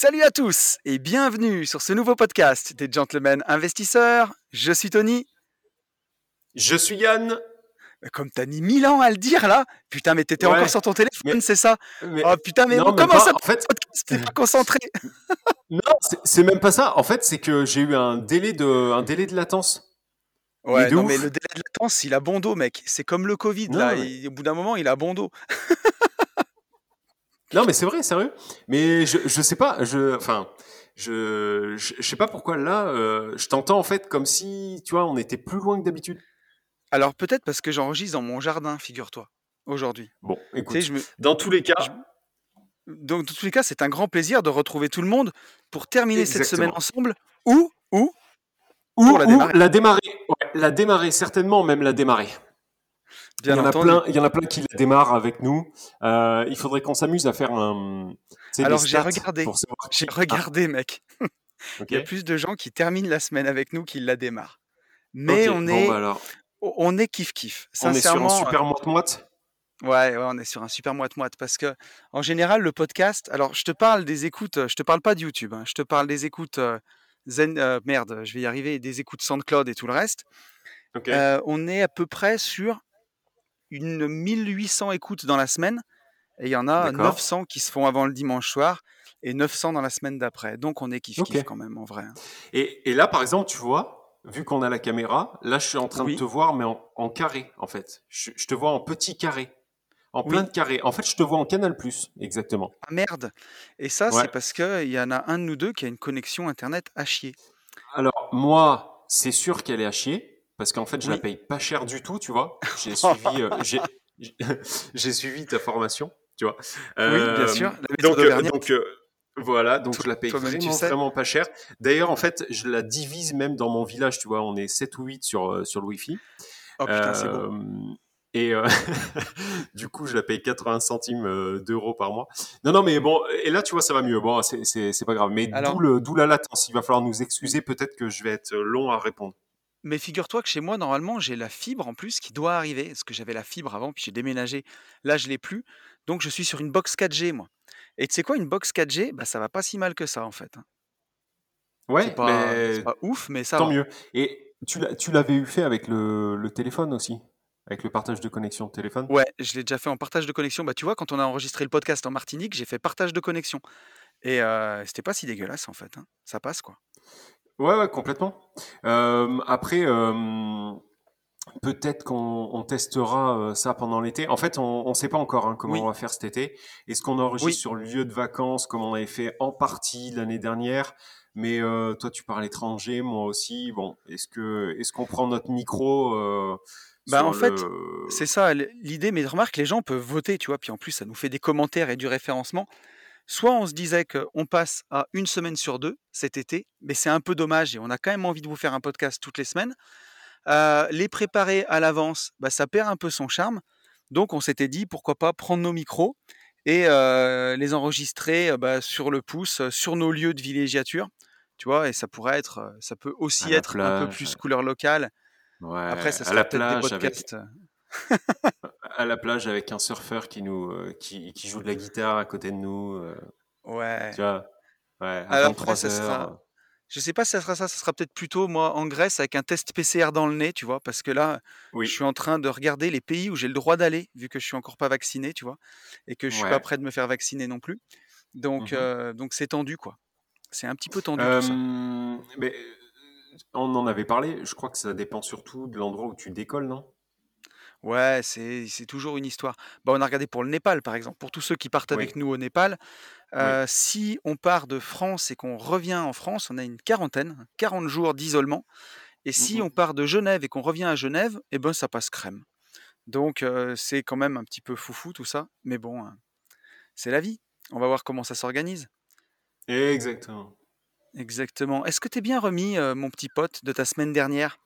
Salut à tous et bienvenue sur ce nouveau podcast des Gentlemen Investisseurs. Je suis Tony. Je suis Yann. Comme t'as mis mille ans à le dire là, putain mais t'étais Ouais, encore sur ton téléphone, mais- c'est ça Mais- Oh putain mais non, mais comment pas, ça en fait, T'es pas concentré non, c'est- même pas ça. En fait, c'est que j'ai eu un délai de, un délai de latence. Ouais de non mais le délai de latence il a bon dos mec, c'est comme le Covid Non, là, mais- au bout d'un moment il a bon dos. Non, mais c'est vrai, sérieux. Mais je, je sais pas, je, enfin, je, je, je sais pas pourquoi là, euh, je t'entends en fait comme si, tu vois, on était plus loin que d'habitude. Alors peut-être parce que j'enregistre dans mon jardin, figure-toi, aujourd'hui. Bon, Tu écoute, sais, je me... dans tous les cas, je- Donc dans tous les cas c'est un grand plaisir de retrouver tout le monde pour terminer cette semaine ensemble ou ou ou, pour la ou démarrer. la démarrer, ouais, la démarrer, certainement même la démarrer. Bien il y en a entendu. plein, il y en a plein qui la démarrent avec nous. Euh, il faudrait qu'on s'amuse à faire un. Alors, j'ai regardé. J'ai regardé mec. Il y a plus de gens qui terminent la semaine avec nous qu'ils la démarrent. Mais Ok, on bon, est, bah alors, on est kiff kiff. on est sur un super moite-moite? euh, ouais, ouais, on est sur un super moite moite parce que en général le podcast. Alors je te parle des écoutes. Je te parle pas de YouTube. hein, je te parle des écoutes euh, Zen. euh, merde, je vais y arriver. Des écoutes SoundCloud et tout le reste. Euh, on est à peu près sur une 1800 écoutes dans la semaine. Et il y en a D'accord. 900 qui se font avant le dimanche soir et 900 dans la semaine d'après. Donc on est kiff kiff quand même en vrai. hein. Et, et là, par exemple, tu vois, vu qu'on a la caméra, là, je suis en train Oui. de te voir, mais en, en carré, en fait. Je, je te vois en petit carré. En Oui. plein de carrés. En fait, je te vois en Canal+, exactement. Ah merde Et ça, Ouais. c'est parce qu'il y en a un de nous deux qui a une connexion internet à chier. Alors, moi, c'est sûr qu'elle est à chier, parce qu'en fait, je la paye pas cher du tout, tu vois. J'ai suivi, euh, j'ai, suivi ta formation, tu vois. oui, bien Euh, sûr. Donc, euh, donc euh, voilà, donc Tout- je la paye tu vraiment, sais. vraiment pas cher. D'ailleurs, en fait, je la divise même dans mon village, tu vois. On est 7 ou 8 sur, sur le Wi-Fi. oh putain, c'est beau. Et euh, du coup, je la paye 80 centimes d'euros par mois. Non, non, mais bon, et là, tu vois, ça va mieux. Bon, c'est- pas grave. Mais d'où la latence. Il va falloir nous excuser. Peut-être que je vais être long à répondre. Mais figure-toi que chez moi, normalement, j'ai la fibre en plus qui doit arriver. Parce que j'avais la fibre avant, puis j'ai déménagé. Là, je l'ai plus. Donc, je suis sur une box 4G, moi. Et tu sais quoi, une box 4G, bah, ça va pas si mal que ça, en fait. hein. Ouais, C'est pas, mais pas ouf, mais ça tant va. mieux. Et tu l'avais eu fait avec le, le téléphone aussi, avec le partage de connexion de téléphone? Ouais, je l'ai déjà fait en partage de connexion. Bah, tu vois, quand on a enregistré le podcast en Martinique, j'ai fait partage de connexion. Et euh, c'était pas si dégueulasse, en fait. hein. Ça passe, quoi. Ouais, ouais, complètement. Euh, après, euh, peut-être qu'on on testera euh, ça pendant l'été. En fait, on ne sait pas encore hein, comment Oui. on va faire cet été. Est-ce qu'on enregistre Oui. sur le lieu de vacances comme on avait fait en partie l'année dernière? Mais euh, toi, tu pars à l'étranger, moi aussi. Bon, est-ce que est-ce qu'on prend notre micro Bah, en fait, le- C'est ça l'idée, mais remarque, les gens peuvent voter, tu vois, puis en plus, ça nous fait des commentaires et du référencement. Soit on se disait qu'on passe à une semaine sur deux cet été, mais c'est un peu dommage et on a quand même envie de vous faire un podcast toutes les semaines. Euh, les préparer à l'avance, bah, ça perd un peu son charme. Donc on s'était dit, pourquoi pas prendre nos micros et euh, les enregistrer euh, bah, sur le pouce, sur nos lieux de villégiature, tu vois, et ça pourrait être, ça peut aussi À être un peu plus couleur locale. Ouais, Après, ça sera peut-être des avec podcasts. À la plage avec un surfeur qui nous euh, qui, qui joue de la guitare à côté de nous. euh, Ouais. tu vois, ouais, à Alors 23 après, ça sera, je sais pas si ça sera ça, ça sera peut-être plutôt moi en Grèce avec un test PCR dans le nez, tu vois, parce que là, Oui. je suis en train de regarder les pays où j'ai le droit d'aller, vu que je suis encore pas vacciné, tu vois, et que je suis pas prêt de me faire vacciner non plus. Donc, Mhm. euh, donc c'est tendu, quoi. C'est un petit peu tendu tout ça. Mais on en avait parlé. Je crois que ça dépend surtout de l'endroit où tu décolles, non? Ouais, c'est c'est toujours une histoire. Bah, on a regardé pour le Népal, par exemple. Pour tous ceux qui partent Oui. avec nous au Népal, Oui. si on part de France et qu'on revient en France, on a une quarantaine, 40 jours d'isolement. Et si Mhm. on part de Genève et qu'on revient à Genève, eh ben ça passe crème. Donc euh, c'est quand même un petit peu foufou tout ça, mais bon, euh, c'est la vie. On va voir comment ça s'organise. Exactement. Exactement. Est-ce que tu es bien remis, mon petit pote, de ta semaine dernière?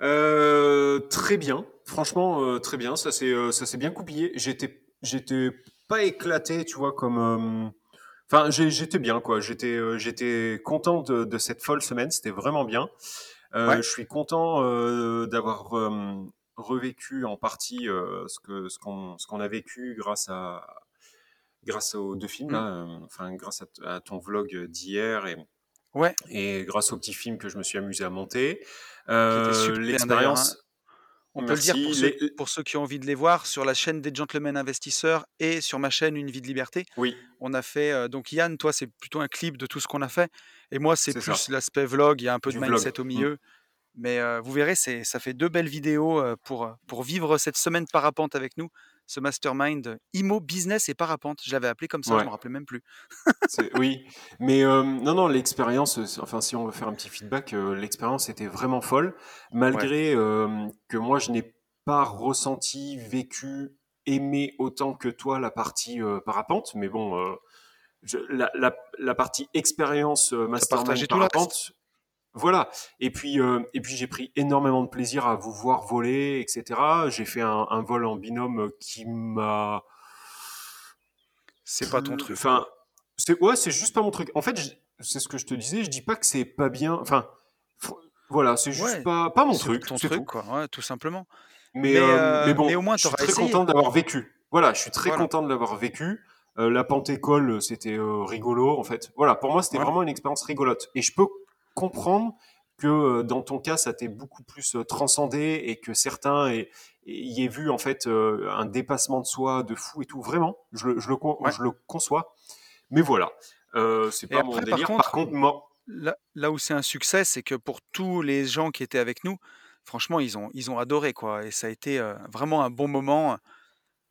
Euh, très bien, franchement euh, très bien. Ça s'est euh, ça s'est bien coupillé. J'étais j'étais pas éclaté, tu vois, comme. Enfin, j'ai- j'étais bien quoi. J'étais j'étais content de, de cette folle semaine. C'était vraiment bien. Euh, je suis content euh, d'avoir euh, revécu en partie euh, ce que ce qu'on ce qu'on a vécu grâce à grâce aux deux films Mm. là. euh, Enfin, grâce à, t- à ton vlog d'hier et Ouais, et grâce au petit film que je me suis amusé à monter. Euh, d'ailleurs. hein. L'expérience. On peut le dire pour ceux, Les- pour ceux qui ont envie de les voir sur la chaîne des Gentlemen Investisseurs et sur ma chaîne Une vie de liberté. Oui, On a fait, euh, donc Yann, toi, c'est plutôt un clip de tout ce qu'on a fait. Et moi, c'est plus l'aspect vlog. Il y a un peu Du de vlog. mindset au Mm. milieu. Mais euh, vous verrez, ça fait deux belles vidéos pour, pour vivre cette semaine parapente avec nous. Ce mastermind IMO Business et Parapente. Je l'avais appelé comme ça, je Ouais. me rappelais même plus. Oui, mais euh, non, non, l'expérience, enfin, si on veut faire un petit feedback, euh, l'expérience était vraiment folle, malgré que moi, je n'ai pas ressenti, vécu, aimé autant que toi la partie parapente, mais bon, je- la, la, la partie expérience mastermind parapente, voilà. Et puis, euh, et puis j'ai pris énormément de plaisir à vous voir voler, etc. J'ai fait un, un vol en binôme qui m'a C'est pas ton truc, enfin, c'est ouais, c'est juste pas mon truc. En fait, je- c'est ce que je te disais. Je dis pas que c'est pas bien. Enfin, f- voilà, c'est juste Ouais, pas pas mon truc, ton truc, tout. quoi. Ouais, tout simplement. Mais Mais, euh, euh, mais bon, mais au moins, je suis très essayé. content d'avoir vécu. Voilà, je suis très Voilà. content de l'avoir vécu. Euh, la Pentécole, c'était euh, rigolo en fait. Voilà, pour moi, c'était Ouais. vraiment une expérience rigolote. Et je peux comprendre que euh, dans ton cas, ça t'est beaucoup plus euh, transcendé et que certains aient- y aient vu en fait euh, un dépassement de soi de fou et tout. Vraiment, je, le- je le, con- Ouais. je le conçois. Mais voilà, euh, c'est pas mon après, par délire. Par contre, contre, moi, là, là où c'est un succès, c'est que pour tous les gens qui étaient avec nous, franchement, ils ont, ils ont adoré, quoi. Et ça a été euh, vraiment un bon moment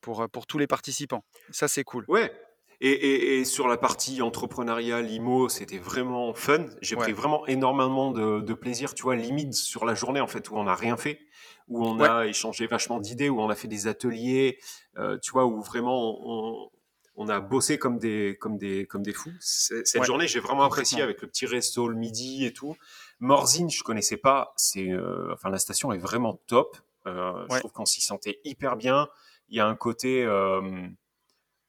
pour, pour tous les participants. Ça, c'est cool. ouais. Et, et- et sur la partie entrepreneuriale, IMO, c'était vraiment fun. J'ai pris vraiment énormément de, de plaisir, tu vois, limite sur la journée en fait où on n'a rien fait, où on ouais, a échangé vachement d'idées, où on a fait des ateliers, euh, tu vois, où vraiment on, on a bossé comme des, comme des, comme des fous. Cette ouais, journée, j'ai vraiment apprécié avec le petit resto le midi et tout. Morzine, je connaissais pas. C'est, euh, enfin, la station est vraiment top. Euh, je trouve qu'on s'y sentait hyper bien. Il y a un côté, euh,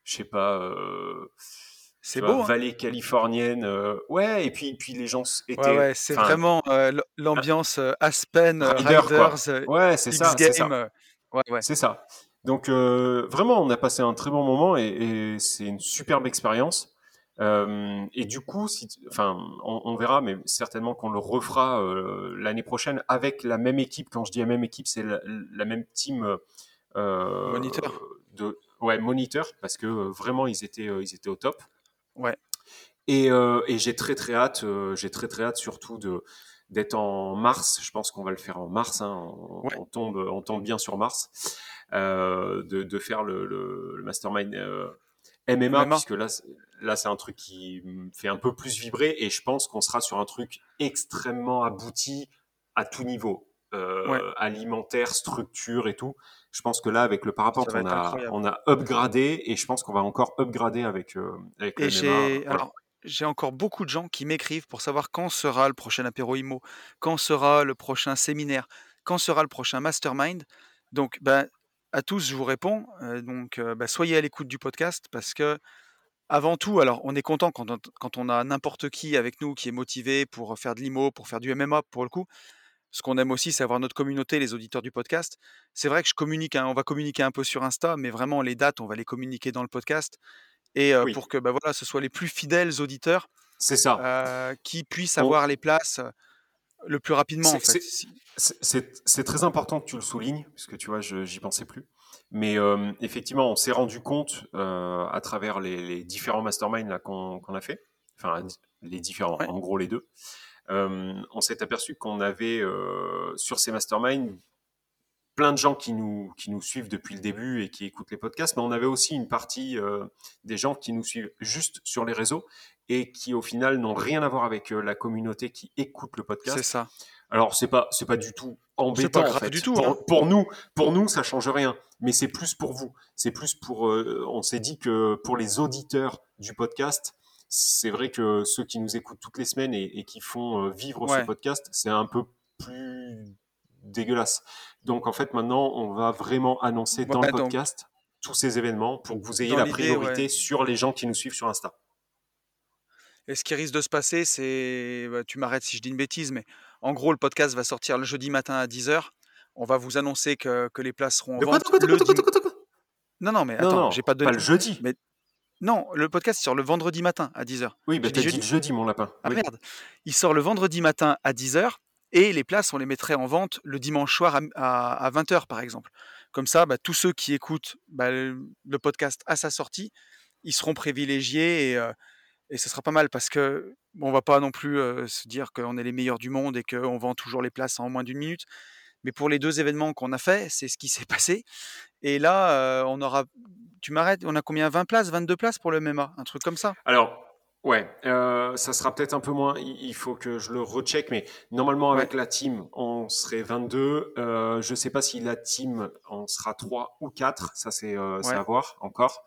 je sais pas, euh, c'est vois, beau, hein. vallée californienne. euh, ouais, et puis, puis les gens Ouais, étaient, ouais, c'est vraiment euh, l'ambiance Aspen, rider. Riders, Ouais, c'est ça, c'est ça. ouais, ouais, C'est ça. Donc euh, vraiment, on a passé un très bon moment et, et c'est une superbe expérience. Et du coup, si, enfin, on, on verra, mais certainement qu'on le refera l'année prochaine avec la même équipe. Quand je dis la même équipe, c'est la, la même team Moniteur. de, ouais, moniteur, parce que euh, vraiment, ils étaient, euh, ils étaient au top. Ouais, Et, euh, et j'ai très très hâte, j'ai très très hâte surtout de d'être en mars. Je pense qu'on va le faire en mars. Hein, on, ouais, on tombe, on tombe bien sur mars. Euh, de, de faire le, le, le mastermind euh, MMA, MMA. puisque là, là c'est un truc qui me fait un peu plus vibrer et je pense qu'on sera sur un truc extrêmement abouti à tout niveau, euh, Ouais, alimentaire, structure et tout. Je pense que là, avec le parapente, on a, on a upgradé et je pense qu'on va encore upgrader avec, euh, avec le Et MMA. j'ai Voilà. alors j'ai encore beaucoup de gens qui m'écrivent pour savoir quand sera le prochain apéro IMO, quand sera le prochain séminaire, quand sera le prochain mastermind. Donc, ben, à tous, je vous réponds. euh, donc, euh, ben, soyez à l'écoute du podcast parce que, avant tout, alors, on est content quand on, quand on a n'importe qui avec nous qui est motivé pour faire de l'IMO, pour faire du MMA pour le coup. Ce qu'on aime aussi, c'est avoir notre communauté, les auditeurs du podcast. C'est vrai que je communique, hein, on va communiquer un peu sur Insta, mais vraiment les dates, on va les communiquer dans le podcast et euh, Oui, pour que bah, voilà, ce soit les plus fidèles auditeurs ça. euh, qui puissent On- avoir les places le plus rapidement en c'est- fait. très important que tu le soulignes, puisque tu vois, je j'y pensais plus. Mais euh, effectivement, on s'est rendu compte à travers les, les différents masterminds qu'on a fait, enfin les différents, Ouais, en gros les deux, on s'est aperçu qu'on avait euh, sur ces masterminds plein de gens qui nous, qui nous suivent depuis le début et qui écoutent les podcasts, mais on avait aussi une partie euh, des gens qui nous suivent juste sur les réseaux et qui au final n'ont rien à voir avec euh, la communauté qui écoute le c'est podcast. ça. Alors c'est pas c'est pas du tout embêtant pas en grave fait. du tout, Pour, hein. pour nous, pour nous, ça change rien. Mais c'est plus pour vous. C'est plus pour. euh, on s'est dit que pour les auditeurs du podcast, c'est vrai que ceux qui nous écoutent toutes les semaines et, et qui font euh, vivre ce podcast, c'est un peu plus dégueulasse. Donc en fait, maintenant, on va vraiment annoncer dans le donc- podcast tous ces événements pour que vous ayez la priorité ouais. sur les gens qui nous suivent sur Insta. Et ce qui risque de se passer, c'est, bah, tu m'arrêtes si je dis une bêtise, mais en gros, le podcast va sortir le jeudi matin à 10h. On va vous annoncer que, que les places seront en vente Non, non, mais attends, j'ai pas donné. pas le jeudi. Mais- Non, le podcast sort le vendredi matin à 10h. Oui, bah t'as dit jeudi. jeudi, mon lapin. Ah Oui. merde Il sort le vendredi matin à 10h et les places, on les mettrait en vente le dimanche soir à, à- à 20h, par exemple. Comme ça, bah, tous ceux qui écoutent bah, le, le podcast à sa sortie, ils seront privilégiés et, euh, et ce sera pas mal parce que bon, on va pas non plus euh, se dire qu'on est les meilleurs du monde et qu'on vend toujours les places en moins d'une minute. Mais pour les deux événements qu'on a fait, c'est ce qui s'est passé. Et là, euh, on aura. Tu m'arrêtes On a combien 20 places 22 places pour le MMA Un truc comme ça? Alors, ouais, euh, ça sera peut-être un peu moins. Il faut que je le recheck, mais normalement, avec la team, on serait 22. Euh, je sais pas si la team, on sera 3 ou 4. Ça, c'est euh, Ouais. à voir encore.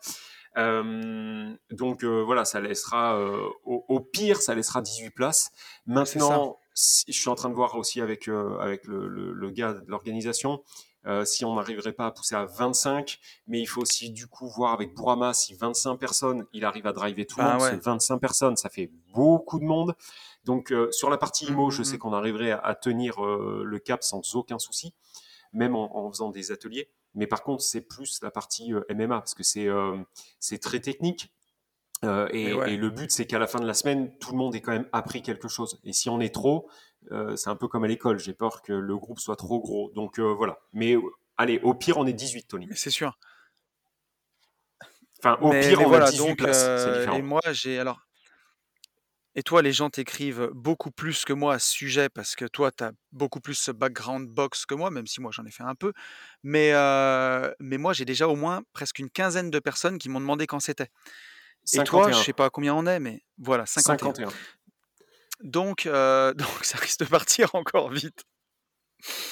Donc voilà, ça laissera au, au pire, ça laissera 18 places. Maintenant, si- je suis en train de voir aussi avec euh, avec le, le, le gars de l'organisation euh, si on n'arriverait pas à pousser à 25, mais il faut aussi du coup voir avec Bourama si 25 personnes, il arrive à driver tout le Ah monde. ouais. parce que 25 personnes, ça fait beaucoup de monde. Donc euh, sur la partie IMO, je mm, sais mm. qu'on arriverait à, à tenir le cap sans aucun souci, même en, en faisant des ateliers. Mais par contre, c'est plus la partie MMA parce que c'est c'est très technique. Euh, et, Mais ouais. et le but, c'est qu'à la fin de la semaine, tout le monde ait quand même appris quelque chose. Et si on est trop, euh, c'est un peu comme à l'école. J'ai peur que le groupe soit trop gros. Donc euh, voilà. Mais allez, au pire, on est 18, Tony. Mais c'est sûr. Enfin, au mais, pire, mais on voilà, a 18 donc, places. Et moi, j'ai alors. Et toi, les gens t'écrivent beaucoup plus que moi à ce sujet parce que toi, tu as beaucoup plus ce background box que moi, même si moi j'en ai fait un peu. Mais, mais moi, j'ai déjà au moins presque une quinzaine de personnes qui m'ont demandé quand c'était. Et toi, 51. je sais pas combien on est, mais voilà, 51. 51. Donc, euh, donc ça risque de partir encore vite.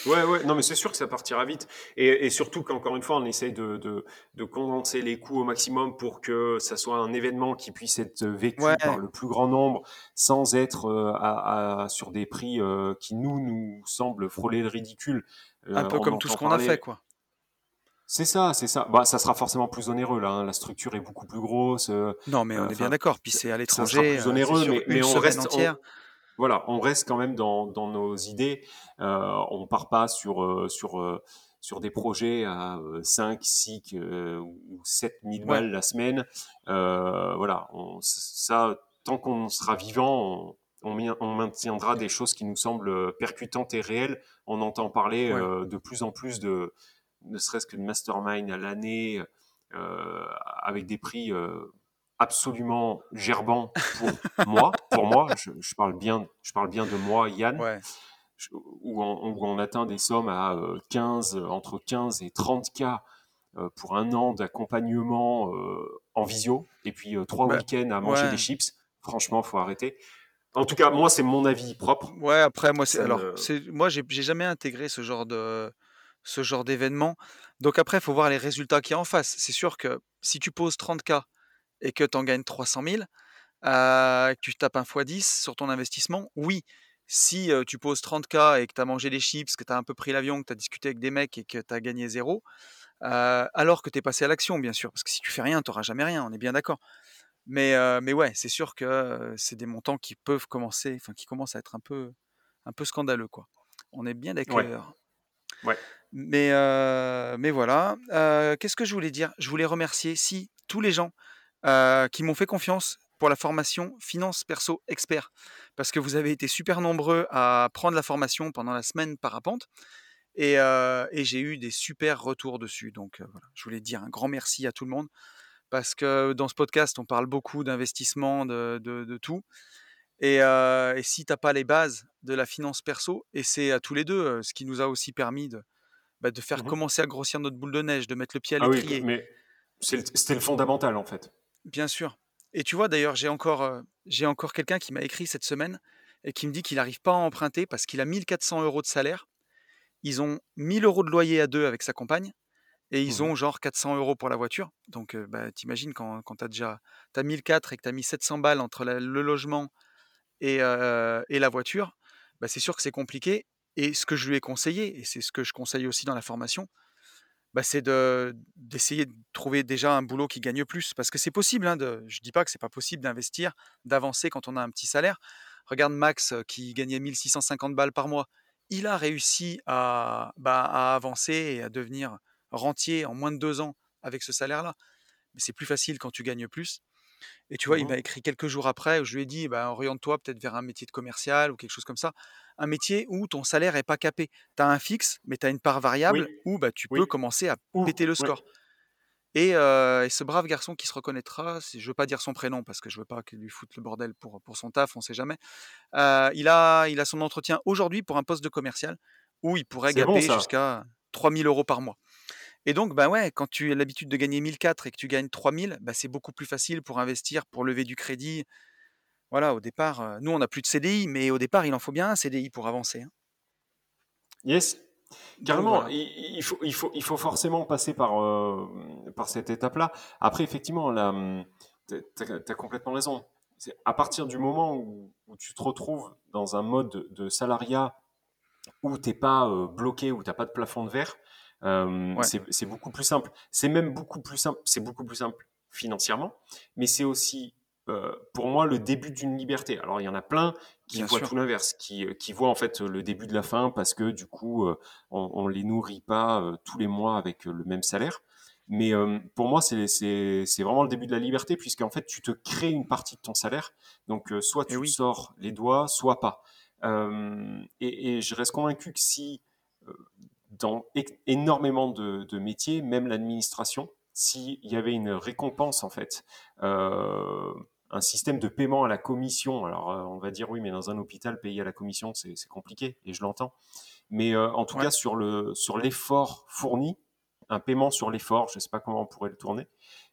Ouais, ouais, non, mais c'est sûr que ça partira vite. Et, et surtout qu'encore une fois, on essaye de, de, de condenser les coûts au maximum pour que ça soit un événement qui puisse être vécu Ouais. par le plus grand nombre sans être euh, à, à- sur des prix euh, qui nous, nous semblent frôler le ridicule. Euh, Un peu comme tout ce qu'on a fait, quoi. C'est ça, c'est ça. Bah, ça sera forcément plus onéreux, là. hein. La structure est beaucoup plus grosse. euh, Non, mais on Euh, est bien enfin, d'accord. Puis c'est à ça l'étranger. sera euh, plus c'est onéreux, sur mais, une mais on semaine reste, entière. on- voilà, on reste quand même dans, dans nos idées. Euh, on part pas sur, euh, sur, euh, sur des projets à euh, 5, 6 euh, ou 7 000 Ouais. balles la semaine. Euh, voilà, on, ça, tant qu'on sera vivant, on, on, mi- on maintiendra des choses qui nous semblent percutantes et réelles. On entend parler Ouais. euh, de plus en plus de, ne serait-ce que de mastermind à l'année, euh, avec des prix euh, absolument gerbants pour moi. Pour moi, je, je parle bien, je parle bien de moi, Yann, Ouais. je- où, on, où on atteint des sommes à euh, 15, euh, entre 15 et 30 k pour un an d'accompagnement en visio, et puis trois Bah, week-ends à manger ouais. des chips. Franchement, faut arrêter. En tout cas, moi, c'est mon avis propre. Ouais, après, moi, c'est alors, me- c'est moi, j'ai j'ai jamais intégré ce genre de ce genre d'événement. Donc après, il faut voir les résultats qu'il y a en face. C'est sûr que si tu poses 30K et que tu en gagnes 300 000, euh, que tu tapes un x10 sur ton investissement, oui. Si euh, tu poses 30K et que tu as mangé des chips, que tu as un peu pris l'avion, que tu as discuté avec des mecs et que tu as gagné zéro, euh, alors que tu es passé à l'action, bien sûr, parce que si tu fais rien, tu n'auras jamais rien, on est bien d'accord. Mais, mais ouais, c'est sûr que c'est des montants qui peuvent commencer, enfin qui commencent à être un peu, un peu scandaleux, quoi. On est bien d'accord. Ouais. Mais, euh, mais voilà. Euh, Qu'est-ce que je voulais dire? Je voulais remercier, si, tous les gens euh, qui m'ont fait confiance pour la formation Finance Perso Expert. Parce que vous avez été super nombreux à prendre la formation pendant la semaine parapente. Et, et j'ai eu des super retours dessus. Donc voilà, je voulais dire un grand merci à tout le monde. Parce que dans ce podcast, on parle beaucoup d'investissement, de tout. Et, euh, et si tu n'as pas les bases de la finance perso, et c'est à tous les deux ce qui nous a aussi permis de, bah, de faire Mhm. commencer à grossir notre boule de neige, de mettre le pied à Ah oui, l'étrier. mais c'était le fondamental, en fait. Bien sûr. Et tu vois, d'ailleurs, j'ai encore, euh, j'ai encore quelqu'un qui m'a écrit cette semaine et qui me dit qu'il n'arrive pas à emprunter parce qu'il a 1400 euros de salaire ils ont 1000 euros de loyer à deux avec sa compagne et ils Mmh ont genre 400 euros pour la voiture. Donc, euh, bah, t'imagines quand, quand tu as déjà t'as 1004 et que tu as mis 700 balles entre la- le logement et, la voiture, bah, c'est sûr que c'est compliqué. Et ce que je lui ai conseillé, et c'est ce que je conseille aussi dans la formation, bah, c'est de d'essayer de trouver déjà un boulot qui gagne plus. Parce que c'est possible, hein, je dis pas que c'est pas possible d'investir, d'avancer quand on a un petit salaire. Regarde Max qui gagnait 1650 balles par mois. Il a réussi bah, à avancer et à devenir rentier en moins de deux ans avec ce salaire-là. Mais c'est plus facile quand tu gagnes plus. Et tu vois, il Mmh m'a écrit quelques jours après où je lui ai dit, bah, oriente-toi peut-être vers un métier de commercial ou quelque chose comme ça. Un métier où ton salaire est pas capé. Tu as un fixe, mais tu as une part variable Oui, où bah, tu peux commencer à péter le ouais. score. Et, euh, et ce brave garçon qui se reconnaîtra, je veux pas dire son prénom parce que je veux pas qu'il lui foute le bordel pour, pour son taf, on sait jamais. Euh, il, a, il a son entretien aujourd'hui pour un poste de commercial où il pourrait C'est bon jusqu'à 3000 euros par mois. Et donc, bah ouais, quand tu as l'habitude de gagner 1004 et que tu gagnes 3000, bah c'est beaucoup plus facile pour investir, pour lever du crédit. Voilà, au départ, euh, nous on n'a plus de CDI, mais au départ il en faut bien un CDI pour avancer. hein. Yes. Carrément, voilà. il, il faut, il, faut, il faut forcément passer par, euh, par cette étape-là. Après, effectivement, tu as, complètement raison. À partir du moment où, où, tu te retrouves dans un mode de salariat où tu n'es pas euh, bloqué, où tu n'as pas de plafond de verre, euh, Ouais. c'est beaucoup plus simple. C'est même beaucoup plus simple. C'est beaucoup plus simple financièrement, mais c'est aussi euh, pour moi le début d'une liberté. Alors il y en a plein qui Bien voient sûr. tout l'inverse, qui, euh, qui voient en fait le début de la fin parce que du coup euh, on, les nourrit pas euh, tous les mois avec le même salaire. Mais pour moi, c'est vraiment le début de la liberté, puisqu'en fait, tu te crées une partie de ton salaire. Donc, soit tu oui, sors les doigts, soit pas. Et, et je reste convaincu que si, dans énormément de, de métiers, même l'administration, s'il y avait une récompense, en fait, euh, un système de paiement à la commission, alors euh, on va dire oui, mais dans un hôpital, payer à la commission, c'est compliqué, et je l'entends. Mais euh, en tout ouais. cas, sur le sur l'effort fourni, un paiement sur l'effort, je ne sais pas comment on pourrait le tourner,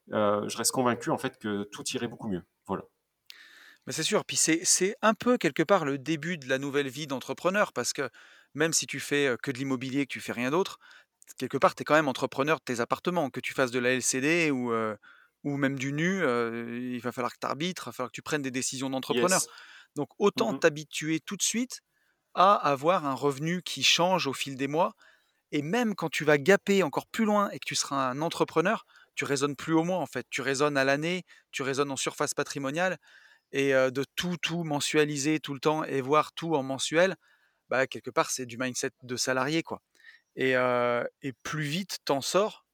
je reste convaincu en fait que tout irait beaucoup mieux. Voilà. C'est sûr. Puis c'est un peu quelque part le début de la nouvelle vie d'entrepreneur parce que même si tu fais que de l'immobilier, que tu fais rien d'autre, quelque part, tu es quand même entrepreneur de tes appartements, que tu fasses de la LCD ou, euh, ou même du nu, euh, il va falloir que tu arbitres, il va falloir que tu prennes des décisions d'entrepreneur. Yes. Donc autant Mhm. t'habituer tout de suite à avoir un revenu qui change au fil des mois. Et même quand tu vas gaper encore plus loin et que tu seras un entrepreneur, tu raisonnes plus au mois en fait. Tu raisonnes à l'année, tu raisonnes en surface patrimoniale et euh, de tout, tout mensualiser tout le temps et voir tout en mensuel, bah, quelque part, c'est du mindset de salarié quoi. Et, euh, et plus vite t'en sors,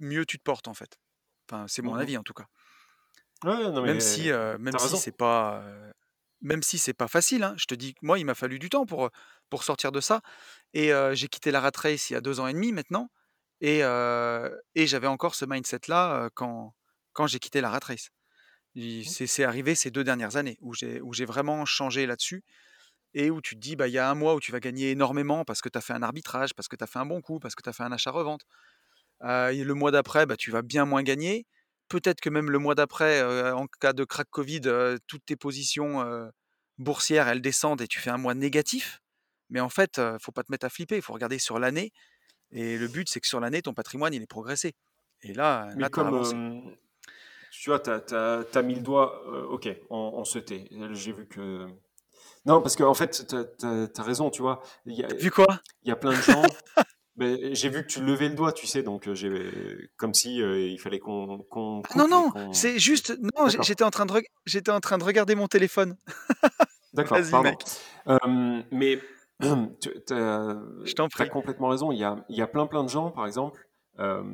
mieux tu te portes en fait. Enfin, c'est mon Mhm. avis en tout cas. Ouais, non Même si, euh, même si c'est pas, euh, même si c'est pas facile, hein, je te dis moi, il m'a fallu du temps pour, pour sortir de ça. Et j'ai quitté la rat race il y a deux ans et demi maintenant. Et, et j'avais encore ce mindset-là euh, quand, quand j'ai quitté la rat race. C'est c'est arrivé ces deux dernières années où j'ai où j'ai vraiment changé là-dessus et où tu te dis, bah, il y a un mois où tu vas gagner énormément parce que tu as fait un arbitrage, parce que tu as fait un bon coup, parce que tu as fait un achat-revente. Euh, et le mois d'après, bah, tu vas bien moins gagner. Peut-être que même le mois d'après, euh, en cas de crack Covid, euh, toutes tes positions boursières, elles descendent et tu fais un mois négatif. Mais en fait, euh, faut pas te mettre à flipper, il faut regarder sur l'année. Et le but, c'est que sur l'année, ton patrimoine, il est progressé. Et là, Mais là, tu comme tu vois, t'as as, mis le doigt, ok, on, on se tait. J'ai vu que. Non, parce qu'en en fait, tu as, raison, tu vois. Y a, Vu quoi? il y a plein de gens. J'ai vu que tu levais le doigt, tu sais, donc euh, j'ai comme si euh, il fallait qu'on Ah Non, non, c'est juste. Non, j'étais en, train de j'étais en train de regarder mon téléphone. d'accord, pardon. mec, Euh, mais tu as, je prie. complètement raison. Il y a, il y a plein plein de gens, par exemple, euh,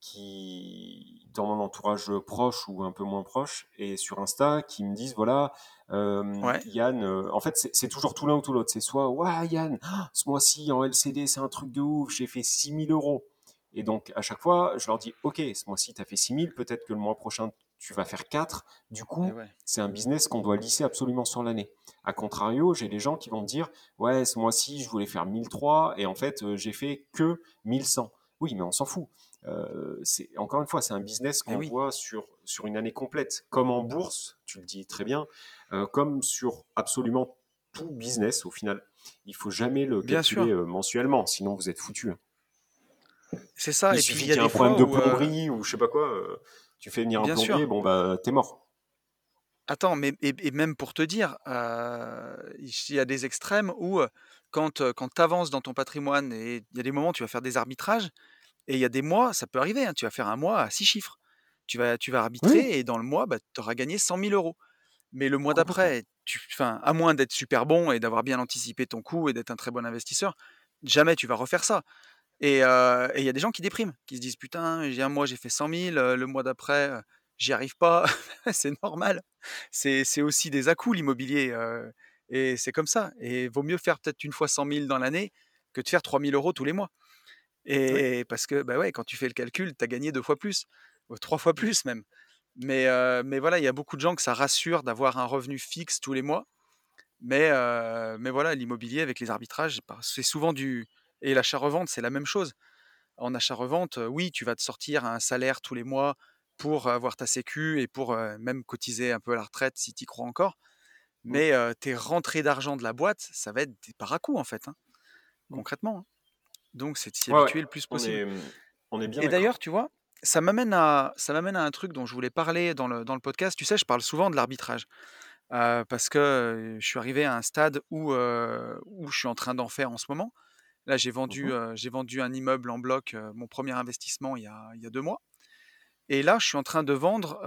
qui, dans mon entourage proche ou un peu moins proche, et sur Insta, qui me disent, voilà, Ouais, Yann, euh, en fait, c'est toujours tout l'un ou tout l'autre. C'est soit, ouais, Yann, ah, ce mois-ci en LCD, c'est un truc de ouf, j'ai fait 6000 euros. Et donc, à chaque fois, je leur dis, ok, ce mois-ci, tu as fait 6000, peut-être que le mois prochain, tu vas faire 4. Du coup, ouais. c'est un business qu'on doit lisser absolument sur l'année. A contrario, j'ai des gens qui vont me dire, ouais, ce mois-ci, je voulais faire 1003 et en fait, euh, j'ai fait que 1100. Oui, mais on s'en fout. Euh, encore une fois, c'est un business Et qu'on oui, voit sur sur une année complète, comme en bourse, tu le dis très bien, euh, comme sur absolument tout business au final. Il faut jamais le Bien calculer sûr. euh, mensuellement, sinon vous êtes foutu. hein. C'est ça. Il et puis suffit il y a qu'il y ait un des problème de euh, plomberie ou je sais pas quoi, tu fais venir un Bien plombier, sûr. bon bah t'es mort. Attends, mais et, et même pour te dire, euh, il y a des extrêmes où quand, quand tu avances dans ton patrimoine et il y a des moments où tu vas faire des arbitrages et il y a des mois, ça peut arriver, hein, tu vas faire un mois à six chiffres. Tu vas, tu vas Oui, arbitrer et dans le mois, bah, tu auras gagné 100 000 euros. Mais le mois complètement. d'après, à moins d'être super bon et d'avoir bien anticipé ton coût et d'être un très bon investisseur, jamais tu vas refaire ça. Et euh, il y a des gens qui dépriment, qui se disent putain, j'ai un mois j'ai fait 100 000, euh, le mois d'après j'y arrive pas. c'est normal. C'est aussi des à-coups l'immobilier euh, et c'est comme ça. Et vaut mieux faire peut-être une fois 100 000 dans l'année que de faire 3 000 euros tous les mois. Oui. Et parce que bah ouais, quand tu fais le calcul, tu as gagné deux fois plus, trois fois plus même. Mais, euh, mais voilà, il y a beaucoup de gens que ça rassure d'avoir un revenu fixe tous les mois. Mais, euh, mais voilà, l'immobilier avec les arbitrages, bah, c'est souvent du... Et l'achat-revente, c'est la même chose. En achat-revente, oui, tu vas te sortir un salaire tous les mois pour avoir ta sécu et pour euh, même cotiser un peu à la retraite si tu y crois encore. Mais euh, tes rentrées d'argent de la boîte, ça va être des paracoups en fait, hein, mm. concrètement. hein. Donc c'est de s'y ouais, habituer le plus on possible. est, on est bien Et d'ailleurs, tu vois, ça m'amène à, ça m'amène à un truc dont je voulais parler dans le, dans le podcast. Tu sais, je parle souvent de l'arbitrage euh, parce que je suis arrivé à un stade où, euh, où je suis en train d'en faire en ce moment. Là, j'ai vendu, euh, j'ai vendu un immeuble en bloc, mon premier investissement il y a, il y a deux mois. Et là, je suis en train de vendre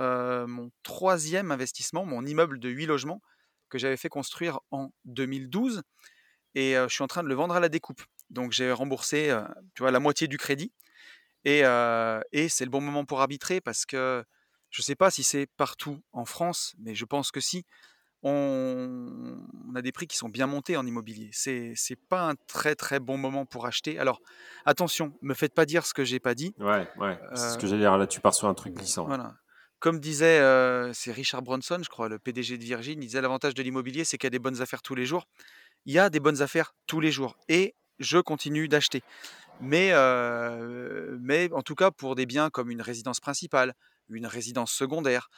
mon troisième investissement, mon immeuble de 8 logements que j'avais fait construire en 2012. Et je suis en train de le vendre à la découpe. Donc j'ai remboursé tu vois, la moitié du crédit. Et, euh, et c'est le bon moment pour arbitrer parce que je ne sais pas si c'est partout en France, mais je pense que si. On, on a des prix qui sont bien montés en immobilier. C'est c'est pas un très très bon moment pour acheter. Alors attention, me faites pas dire ce que j'ai pas dit. Ouais, ouais, c'est ce que j'allais dire. Là, tu pars sur un truc glissant. voilà. Comme disait, euh, c'est Richard Bronson, je crois, le PDG de Virgin, il disait l'avantage de l'immobilier, c'est qu'il y a des bonnes affaires tous les jours. Il y a des bonnes affaires tous les jours. Et je continue d'acheter. Mais, mais en tout cas, pour des biens comme une résidence principale, une résidence secondaire,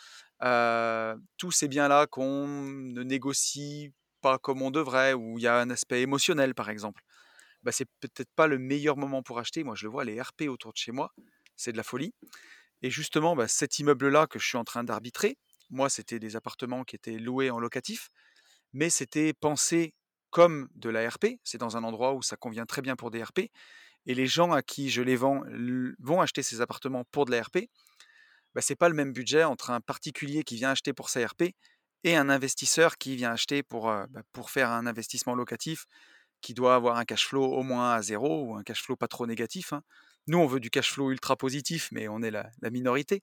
tous ces biens-là qu'on ne négocie pas comme on devrait, où il y a un aspect émotionnel, par exemple, bah, c'est peut-être pas le meilleur moment pour acheter. Moi, je le vois, les RP autour de chez moi, c'est de la folie. Et justement, bah, cet immeuble-là que je suis en train d'arbitrer, moi, c'était des appartements qui étaient loués en locatif, mais c'était pensé comme de la RP. C'est dans un endroit où ça convient très bien pour des RP. Et les gens à qui je les vends vont acheter ces appartements pour de la RP. Bah, c'est pas le même budget entre un particulier qui vient acheter pour sa RP et un investisseur qui vient acheter pour, euh, bah, pour faire un investissement locatif qui doit avoir un cash flow au moins à zéro ou un cash flow pas trop négatif. hein. Nous, on veut du cash flow ultra positif, mais on est la, minorité.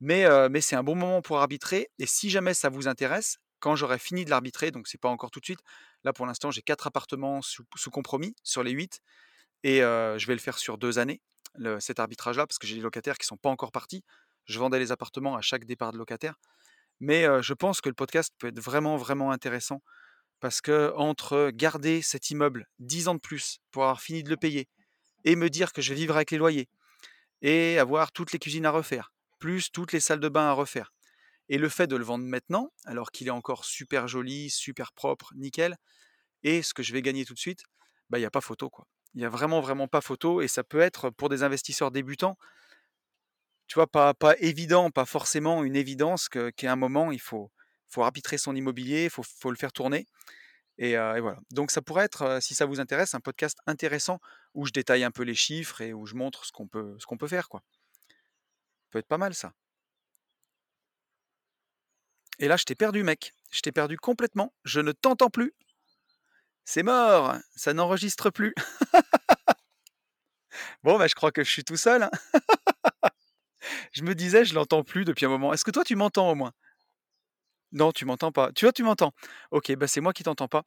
Mais, euh, mais c'est un bon moment pour arbitrer. Et si jamais ça vous intéresse, quand j'aurai fini de l'arbitrer, donc c'est pas encore tout de suite, là pour l'instant j'ai quatre appartements sous, sous compromis sur les huit, et je vais le faire sur deux années, cet arbitrage-là, parce que j'ai des locataires qui sont pas encore partis. Je vendais les appartements à chaque départ de locataire. Mais je pense que le podcast peut être vraiment, vraiment intéressant parce que entre garder cet immeuble 10 ans de plus pour avoir fini de le payer et me dire que je vais vivre avec les loyers et avoir toutes les cuisines à refaire, plus toutes les salles de bain à refaire, et le fait de le vendre maintenant, alors qu'il est encore super joli, super propre, nickel, et ce que je vais gagner tout de suite, bah il n'y a pas photo quoi. Il n'y a vraiment vraiment pas photo et ça peut être pour des investisseurs débutants, tu vois, pas, pas évident, pas forcément une évidence qu'à un moment il faut, arbitrer son immobilier, il faut, le faire tourner. Et, euh, et voilà. Donc ça pourrait être, euh, si ça vous intéresse, un podcast intéressant où je détaille un peu les chiffres et où je montre ce qu'on peut, faire quoi. peut être pas mal ça. Et là, je t'ai perdu, mec. Je t'ai perdu complètement. Je ne t'entends plus. C'est mort. Ça n'enregistre plus. bon, bah, je crois que je suis tout seul. hein. je me disais, je l'entends plus depuis un moment. Est-ce que toi, tu m'entends au moins? Non, tu m'entends pas. Tu vois, tu m'entends? Ok, bah c'est moi qui t'entends pas.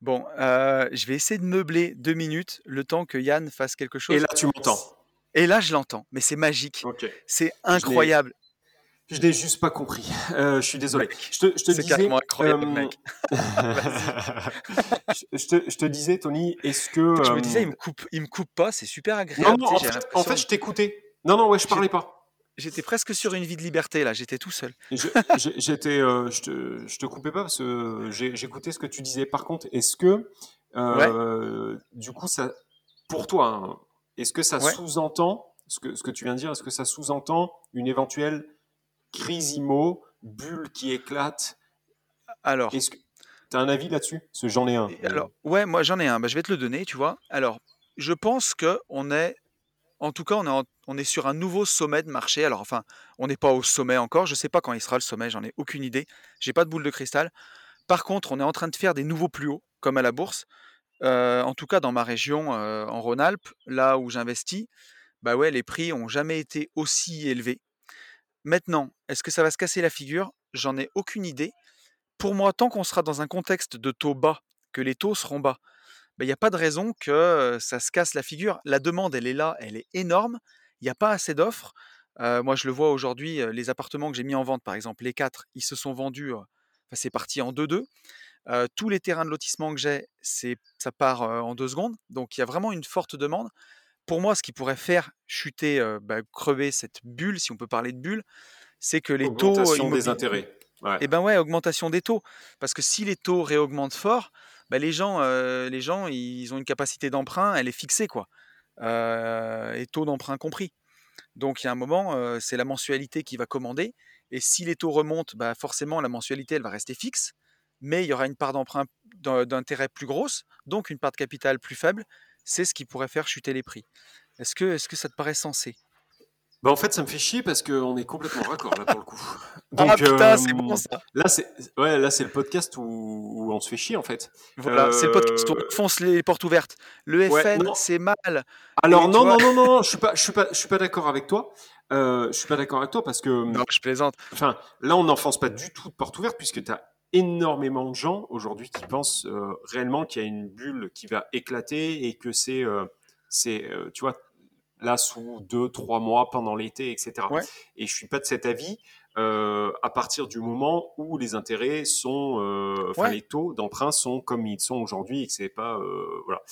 Bon, euh, je vais essayer de meubler deux minutes, le temps que Yann fasse quelque chose. Et là, tu m'entends. Et là, je l'entends. Mais c'est magique. C'est incroyable. Je n'ai juste pas compris. Euh, je suis désolé. Mec, Je te, je te c'est disais. incroyable, euh, mec. je, te, je te disais, Tony, est-ce que. Je euh, me disais, il me coupe, il me coupe pas, c'est super Non, agréable. non, tu en fait, en l'impression- fait, je t'écoutais. Non, non, ouais, je parlais pas. J'étais presque sur une vie de liberté là, j'étais tout seul. Je, j'étais, euh, je te, je te coupais pas parce que j'ai- j'écoutais ce que tu disais. Par contre, est-ce que, Ouais, euh, du coup, ça, pour toi, hein, est-ce que ça ouais. sous-entend ce que, ce que tu viens de dire Est-ce que ça sous-entend une éventuelle crise IMO, bulle qui éclate Alors, Est-ce que tu as un avis là-dessus? J'en ai un. alors, ouais, moi j'en ai un. Bah, je vais te le donner, tu vois. Alors, je pense que on est, en tout cas, on est, en- on est sur un nouveau sommet de marché. Alors, enfin, on n'est pas au sommet encore. Je sais pas quand il sera le sommet. J'en ai aucune idée. J'ai pas de boule de cristal. Par contre, on est en train de faire des nouveaux plus hauts, comme à la bourse. Euh, en tout cas, dans ma région, euh, en Rhône-Alpes, là où j'investis, bah ouais, les prix ont jamais été aussi élevés. Maintenant, est-ce que ça va se casser la figure? J'en ai aucune idée. Pour moi, tant qu'on sera dans un contexte de taux bas, que les taux seront bas, bah, il n'y a pas de raison que ça se casse la figure. La demande, elle est là, elle est énorme. Il n'y a pas assez d'offres. Moi, je le vois aujourd'hui, les appartements que j'ai mis en vente, par exemple, les quatre, ils se sont vendus, enfin, c'est parti en 2-2. Euh, tous les terrains de lotissement que j'ai, ça part en deux secondes. Donc, il y a vraiment une forte demande. Pour moi, ce qui pourrait faire chuter, euh, bah, crever cette bulle, si on peut parler de bulle, c'est que les taux Augmentation des intérêts. Ouais. eh ben ouais, augmentation des taux. Parce que si les taux réaugmentent fort, bah les gens, euh, les gens, ils ont une capacité d'emprunt, elle est fixée, quoi. Euh, et taux d'emprunt compris. Donc il y a un moment, c'est la mensualité qui va commander. Et si les taux remontent, bah forcément la mensualité, elle va rester fixe. Mais il y aura une part d'emprunt d'in- d'intérêt plus grosse, donc une part de capital plus faible. C'est ce qui pourrait faire chuter les prix. Est-ce que, est-ce que ça te paraît sensé? Bah, en fait, ça me fait chier parce qu'on est complètement raccord là pour le coup. Ah Donc, putain, euh, c'est bon ça là, c'est ouais, là, c'est le podcast où, où on se fait chier en fait. Voilà, c'est le podcast où Euh, on fonce les portes ouvertes. Le Ouais, FN, c'est mal. Alors non, vois- non, non, non, non, je suis pas, je suis pas, je suis pas d'accord avec toi. Euh, je suis pas d'accord avec toi parce que, Non, je plaisante. enfin, là, on n'enfonce pas du tout de porte ouverte puisque tu as énormément de gens aujourd'hui qui pensent euh, réellement qu'il y a une bulle qui va éclater et que c'est, euh, c'est, euh, tu vois, là sous deux, trois mois pendant l'été, etc. Ouais. Et je suis pas de cet avis. à partir du moment où les intérêts sont, enfin Ouais. les taux d'emprunt sont comme ils sont aujourd'hui et que c'est pas, voilà,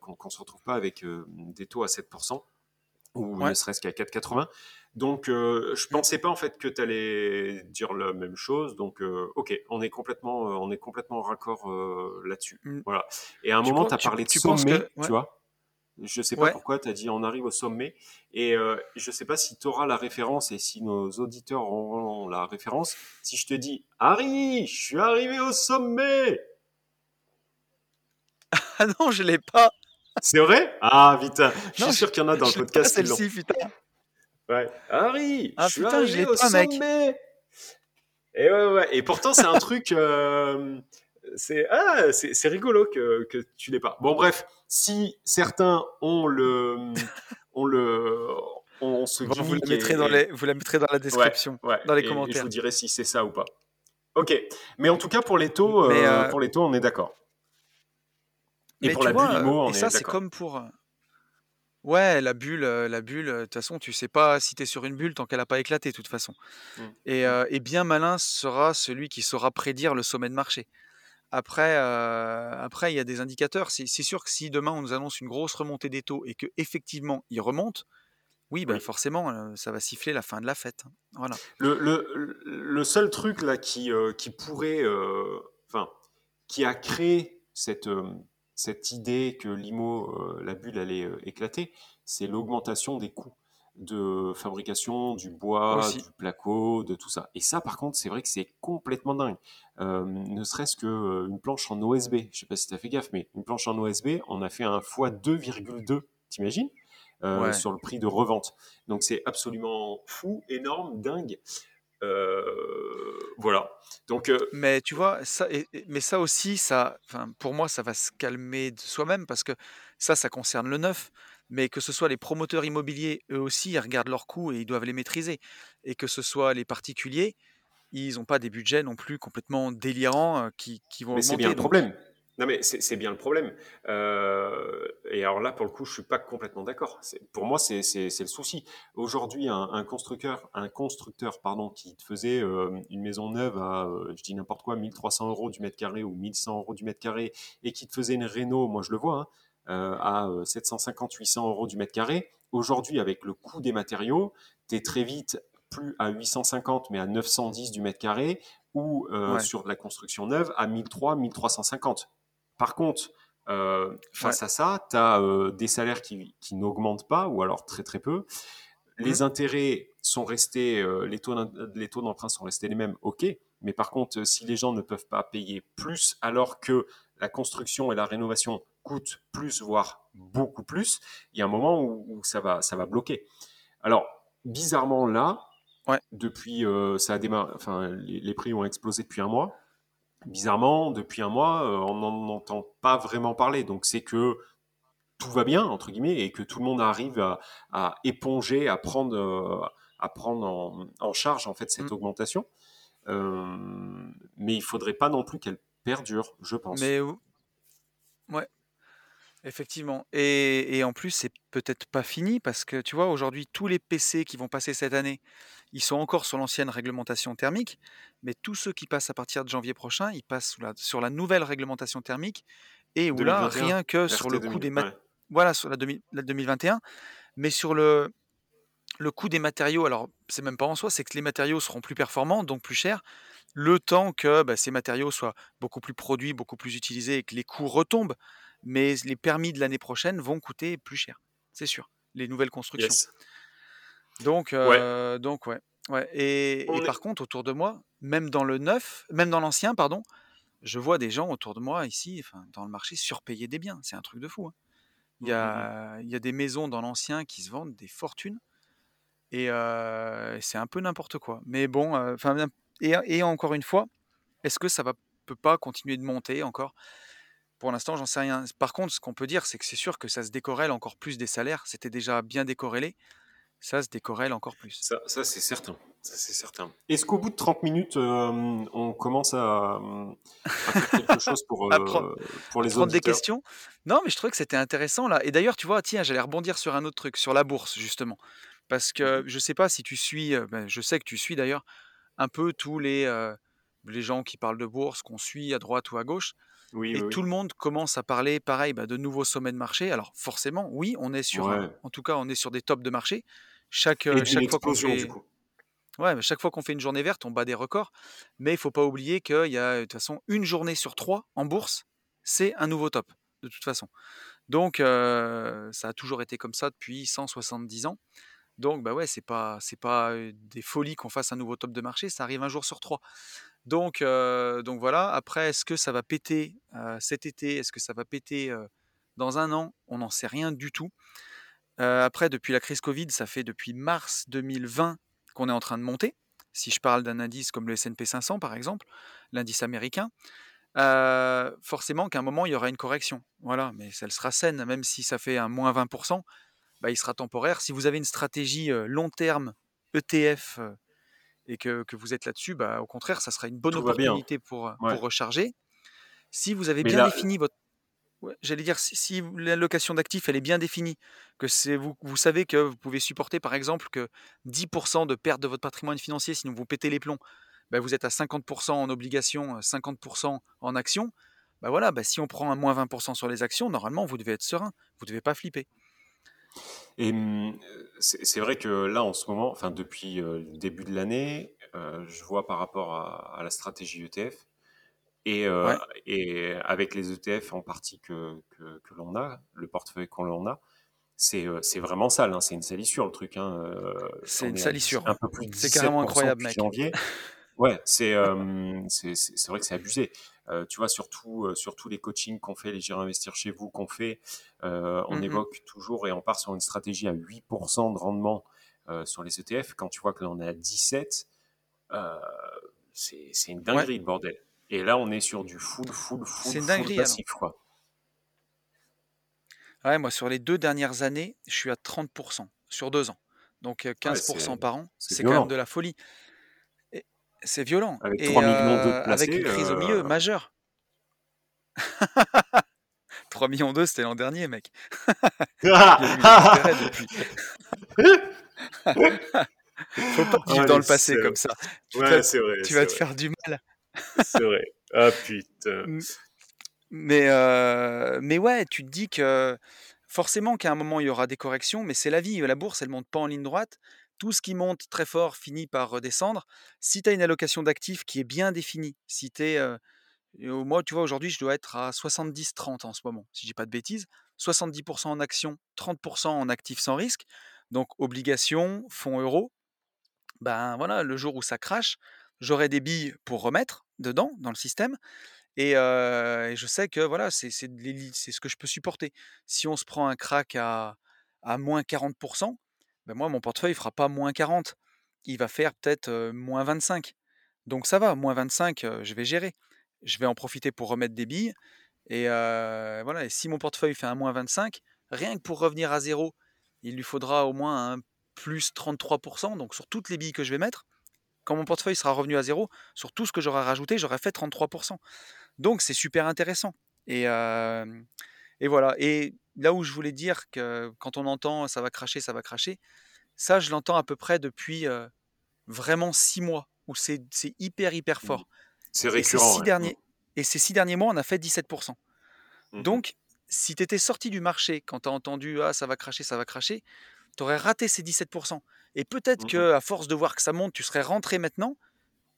qu'on qu'on se retrouve pas avec des taux à 7% ou Ouais. ne serait-ce qu'à 4,80. Donc, euh, je pensais pas en fait que tu allais dire la même chose. Donc, euh, ok, on est complètement, euh, on est complètement raccord euh, là-dessus. Mm. Voilà. Et à un Tu moment, pen- tu as parlé de sommet, que- ouais. tu vois. Je sais pas Ouais. pourquoi tu as dit on arrive au sommet. Et euh, je sais pas si tu auras la référence et si nos auditeurs auront la référence. Si je te dis Harry, je suis arrivé au sommet. Ah non, je l'ai pas. C'est vrai? Ah, putain. Je Non, suis sûr qu'il y en a dans le podcast. celle-ci, putain. Ouais. Harry, Ah, je suis putain, je arrivé l'ai au pas, mec. sommet. Et ouais, ouais. Et pourtant, c'est un truc. euh, c'est ah, c'est c'est rigolo que, que tu l'aies pas. Bon, bref, si certains ont le, ont le, on se Bon, vous, la mettrez et- dans les, vous la mettrez dans la description. Ouais, dans les et- et commentaires. je vous dirai si c'est ça ou pas. Ok, mais en tout cas pour les taux, euh, euh, pour les taux, on est d'accord. Et Mais pour la vois, bulle IMO, euh, on et est ça, c'est comme pour. Ouais, la bulle, la bulle, de toute façon, tu sais pas si tu es sur une bulle tant qu'elle n'a pas éclaté, de toute façon. Mm. Et, euh, et bien malin sera celui qui saura prédire le sommet de marché. Après, après, il y a des indicateurs. C'est c'est sûr que si demain on nous annonce une grosse remontée des taux et que effectivement ils remontent, oui, ben Oui. forcément, ça va siffler la fin de la fête. hein. Voilà. Le, le, le seul truc là qui, qui pourrait, enfin, qui a créé cette, cette idée que l'IMO, euh, la bulle allait euh, éclater, c'est l'augmentation des coûts de fabrication du bois, Aussi. du placo, de tout ça. Et ça, par contre, c'est vrai que c'est complètement dingue. Euh, ne serait-ce qu'une planche en OSB, je sais pas si tu as fait gaffe, mais une planche en OSB, on a fait un x 2,2, t'imagines Euh, Ouais. sur le prix de revente. Donc c'est absolument fou, énorme, dingue. Euh, voilà. Donc euh, Mais tu vois, ça, et- et- mais ça aussi, ça, pour moi, ça va se calmer de soi-même parce que ça, ça concerne le neuf. Mais que ce soit les promoteurs immobiliers, eux aussi, ils regardent leurs coûts et ils doivent les maîtriser. Et que ce soit les particuliers, ils n'ont pas des budgets non plus complètement délirants euh, qui, qui vont mais c'est augmenter. bien le problème. Non mais c'est bien le problème. Euh, et alors là, pour le coup, je suis pas complètement d'accord. Pour moi, c'est le souci. Aujourd'hui, un, un constructeur, un constructeur, pardon, qui te faisait euh, une maison neuve à, euh, je dis n'importe quoi, 1300 euros du mètre carré ou 1100 euros du mètre carré, et qui te faisait une réno, moi je le vois, hein, à 750-800 euros du mètre carré, aujourd'hui, avec le coût des matériaux, tu es très vite plus à 850, mais à 910 du mètre carré, ou euh, sur de la construction neuve à 1300, 1350. Par contre, euh, face à ça, tu as euh, des salaires qui, qui n'augmentent pas, ou alors très très peu. Les mmh. intérêts sont restés, les taux d'emprunt sont restés les mêmes, ok. Mais par contre, si les gens ne peuvent pas payer plus alors que la construction et la rénovation coûtent plus, voire beaucoup plus, il y a un moment où, ça, va, ça va bloquer. Alors, bizarrement, là, depuis, euh, ça a démarré, enfin, les, prix ont explosé depuis un mois. Bizarrement, depuis un mois, euh, on n'en entend pas vraiment parler. Donc, c'est que tout va bien, entre guillemets, et que tout le monde arrive à, éponger, à prendre, euh, à prendre en, charge, en fait, cette mmh. augmentation. mais il faudrait pas non plus qu'elle perdure, je pense. Mais ouais, effectivement. Et, et en plus, c'est peut-être pas fini parce que tu vois, aujourd'hui, tous les PC qui vont passer cette année, ils sont encore sur l'ancienne réglementation thermique, mais tous ceux qui passent à partir de janvier prochain, ils passent sur la nouvelle réglementation thermique et où là, rien que sur le coût des voilà sur la, 2021, mais sur le le coût des matériaux, alors c'est même pas en soi, c'est que les matériaux seront plus performants, donc plus chers, le temps que bah, ces matériaux soient beaucoup plus produits, beaucoup plus utilisés et que les coûts retombent. Mais les permis de l'année prochaine vont coûter plus cher, c'est sûr, les nouvelles constructions. Donc, euh, donc ouais. ouais. Et, par contre, autour de moi, même dans le neuf, même dans l'ancien, pardon, je vois des gens autour de moi ici, enfin, dans le marché, surpayer des biens. C'est un truc de fou. Hein. Il, y mmh, mmh, mmh. a, il y a des maisons dans l'ancien qui se vendent des fortunes. Et c'est un peu n'importe quoi. Mais bon, enfin, et, et, encore une fois, est-ce que ça va peut pas continuer de monter encore? Pour l'instant, j'en sais rien. Par contre, ce qu'on peut dire, c'est que c'est sûr que ça se décorrèle encore plus des salaires. C'était déjà bien décorrélé ça se décorrèle encore plus. Ça, ça c'est certain. Ça, c'est certain. Est-ce qu'au bout de 30 minutes, euh, on commence à, faire quelque chose pour, euh, pour les autres des questions? Non, mais je trouvais que c'était intéressant là. Et d'ailleurs, tu vois, tiens, j'allais rebondir sur un autre truc, sur la bourse justement, parce que mmh je sais pas si tu suis, euh, ben, je sais que tu suis d'ailleurs un peu tous les les gens qui parlent de bourse, qu'on suit à droite ou à gauche. Oui, et tout le monde commence à parler, pareil, bah, de nouveaux sommets de marché. Alors forcément, oui, on est sur, en tout cas, on est sur des tops de marché. Chaque, chaque fois qu'on fait... Ouais, chaque fois qu'on fait une journée verte, on bat des records. Mais il faut pas oublier qu'il y a de toute façon une journée sur trois en bourse, c'est un nouveau top, de toute façon. Donc ça a toujours été comme ça depuis 170 ans. Donc bah ouais, c'est pas c'est pas des folies qu'on fasse un nouveau top de marché, ça arrive un jour sur trois. Donc voilà. Après, est-ce que ça va péter cet été? Est-ce que ça va péter dans un an? On n'en sait rien du tout. Après, depuis la crise Covid, ça fait depuis mars 2020 qu'on est en train de monter. Si je parle d'un indice comme le S&P 500 par exemple, l'indice américain, forcément qu'à un moment il y aura une correction. Voilà, mais elle sera saine, même si ça fait un moins 20%, bah, il sera temporaire. Si vous avez une stratégie long terme ETF et que, vous êtes là-dessus, bah, au contraire, ça sera une bonne opportunité pour, pour recharger. Si vous avez bien défini votre j'allais dire, si, l'allocation d'actifs, elle est bien définie, que c'est vous, vous savez que vous pouvez supporter, par exemple, que 10% de perte de votre patrimoine financier, sinon vous pétez les plombs, bah, vous êtes à 50% en obligations, 50% en actions, bah voilà, bah si on prend un moins 20% sur les actions, normalement, vous devez être serein, vous ne devez pas flipper. Et mmh, c'est vrai que là, en ce moment, enfin depuis le début de l'année, je vois par rapport à la stratégie ETF, et, euh, et avec les ETF en partie que, que, l'on a, le portefeuille qu'on a, c'est euh, vraiment sale, hein, c'est une salissure le truc. Hein, euh, c'est une salissure. Un peu plus c'est carrément incroyable, mec. Janvier. Ouais, c'est c'est vrai que c'est abusé. tu vois, surtout, sur tous les coachings qu'on fait, les gérer investir chez vous qu'on fait, on mmh évoque toujours et on part sur une stratégie à 8% de rendement sur les ETF. Quand tu vois que là on est à 17, c'est une dinguerie, le bordel. Et là, on est sur du full, full, full, C'est full passif, quoi. Ouais, moi, sur les deux dernières années, je suis à 30% sur deux ans. Donc 15% par an, c'est quand même de la folie. C'est violent. Avec 3 millions de placés, Avec une crise au milieu, majeure. 3 millions d'euros, c'était l'an dernier, mec. Faut pas vivre dans le passé comme ça. ouais, c'est vrai. Tu vas te faire du mal. C'est vrai. Ah putain. Mais, euh, mais ouais, tu te dis que Forcément qu'à un moment, il y aura des corrections, mais c'est la vie. La bourse, elle monte pas en ligne droite. Tout ce qui monte très fort finit par redescendre. Si tu as une allocation d'actifs qui est bien définie, si tu es. euh, tu vois, aujourd'hui, je dois être à 70-30 en ce moment, si je dis pas de bêtises. 70% en actions, 30% en actifs sans risque. Donc, obligations, fonds euros. Ben voilà, le jour où ça crache, j'aurai des billes pour remettre dedans, dans le système. Et, je sais que voilà, c'est ce que je peux supporter. Si on se prend un crack à, à moins 40%, ben moi, mon portefeuille ne fera pas moins 40. Il va faire peut-être euh, moins 25. Donc ça va, moins 25, euh, je vais gérer. Je vais en profiter pour remettre des billes. Et voilà, et si mon portefeuille fait un moins 25, rien que pour revenir à zéro, il lui faudra au moins un plus 33%. Donc sur toutes les billes que je vais mettre, quand mon portefeuille sera revenu à zéro, sur tout ce que j'aurai rajouté, j'aurai fait 33%. Donc c'est super intéressant. Et, et voilà. Et là où je voulais dire que quand on entend ça va cracher, ça va cracher, ça je l'entends à peu près depuis euh, vraiment six mois, où c'est hyper hyper fort. C'est Et ces récurrent. six ouais. derniers, et ces six derniers mois, on a fait 17%. Mhm. Donc, si tu étais sorti du marché quand tu as entendu ah ça va cracher, ça va cracher, tu aurais raté ces 17%. Et peut-être Mhm. que à force de voir que ça monte, tu serais rentré maintenant.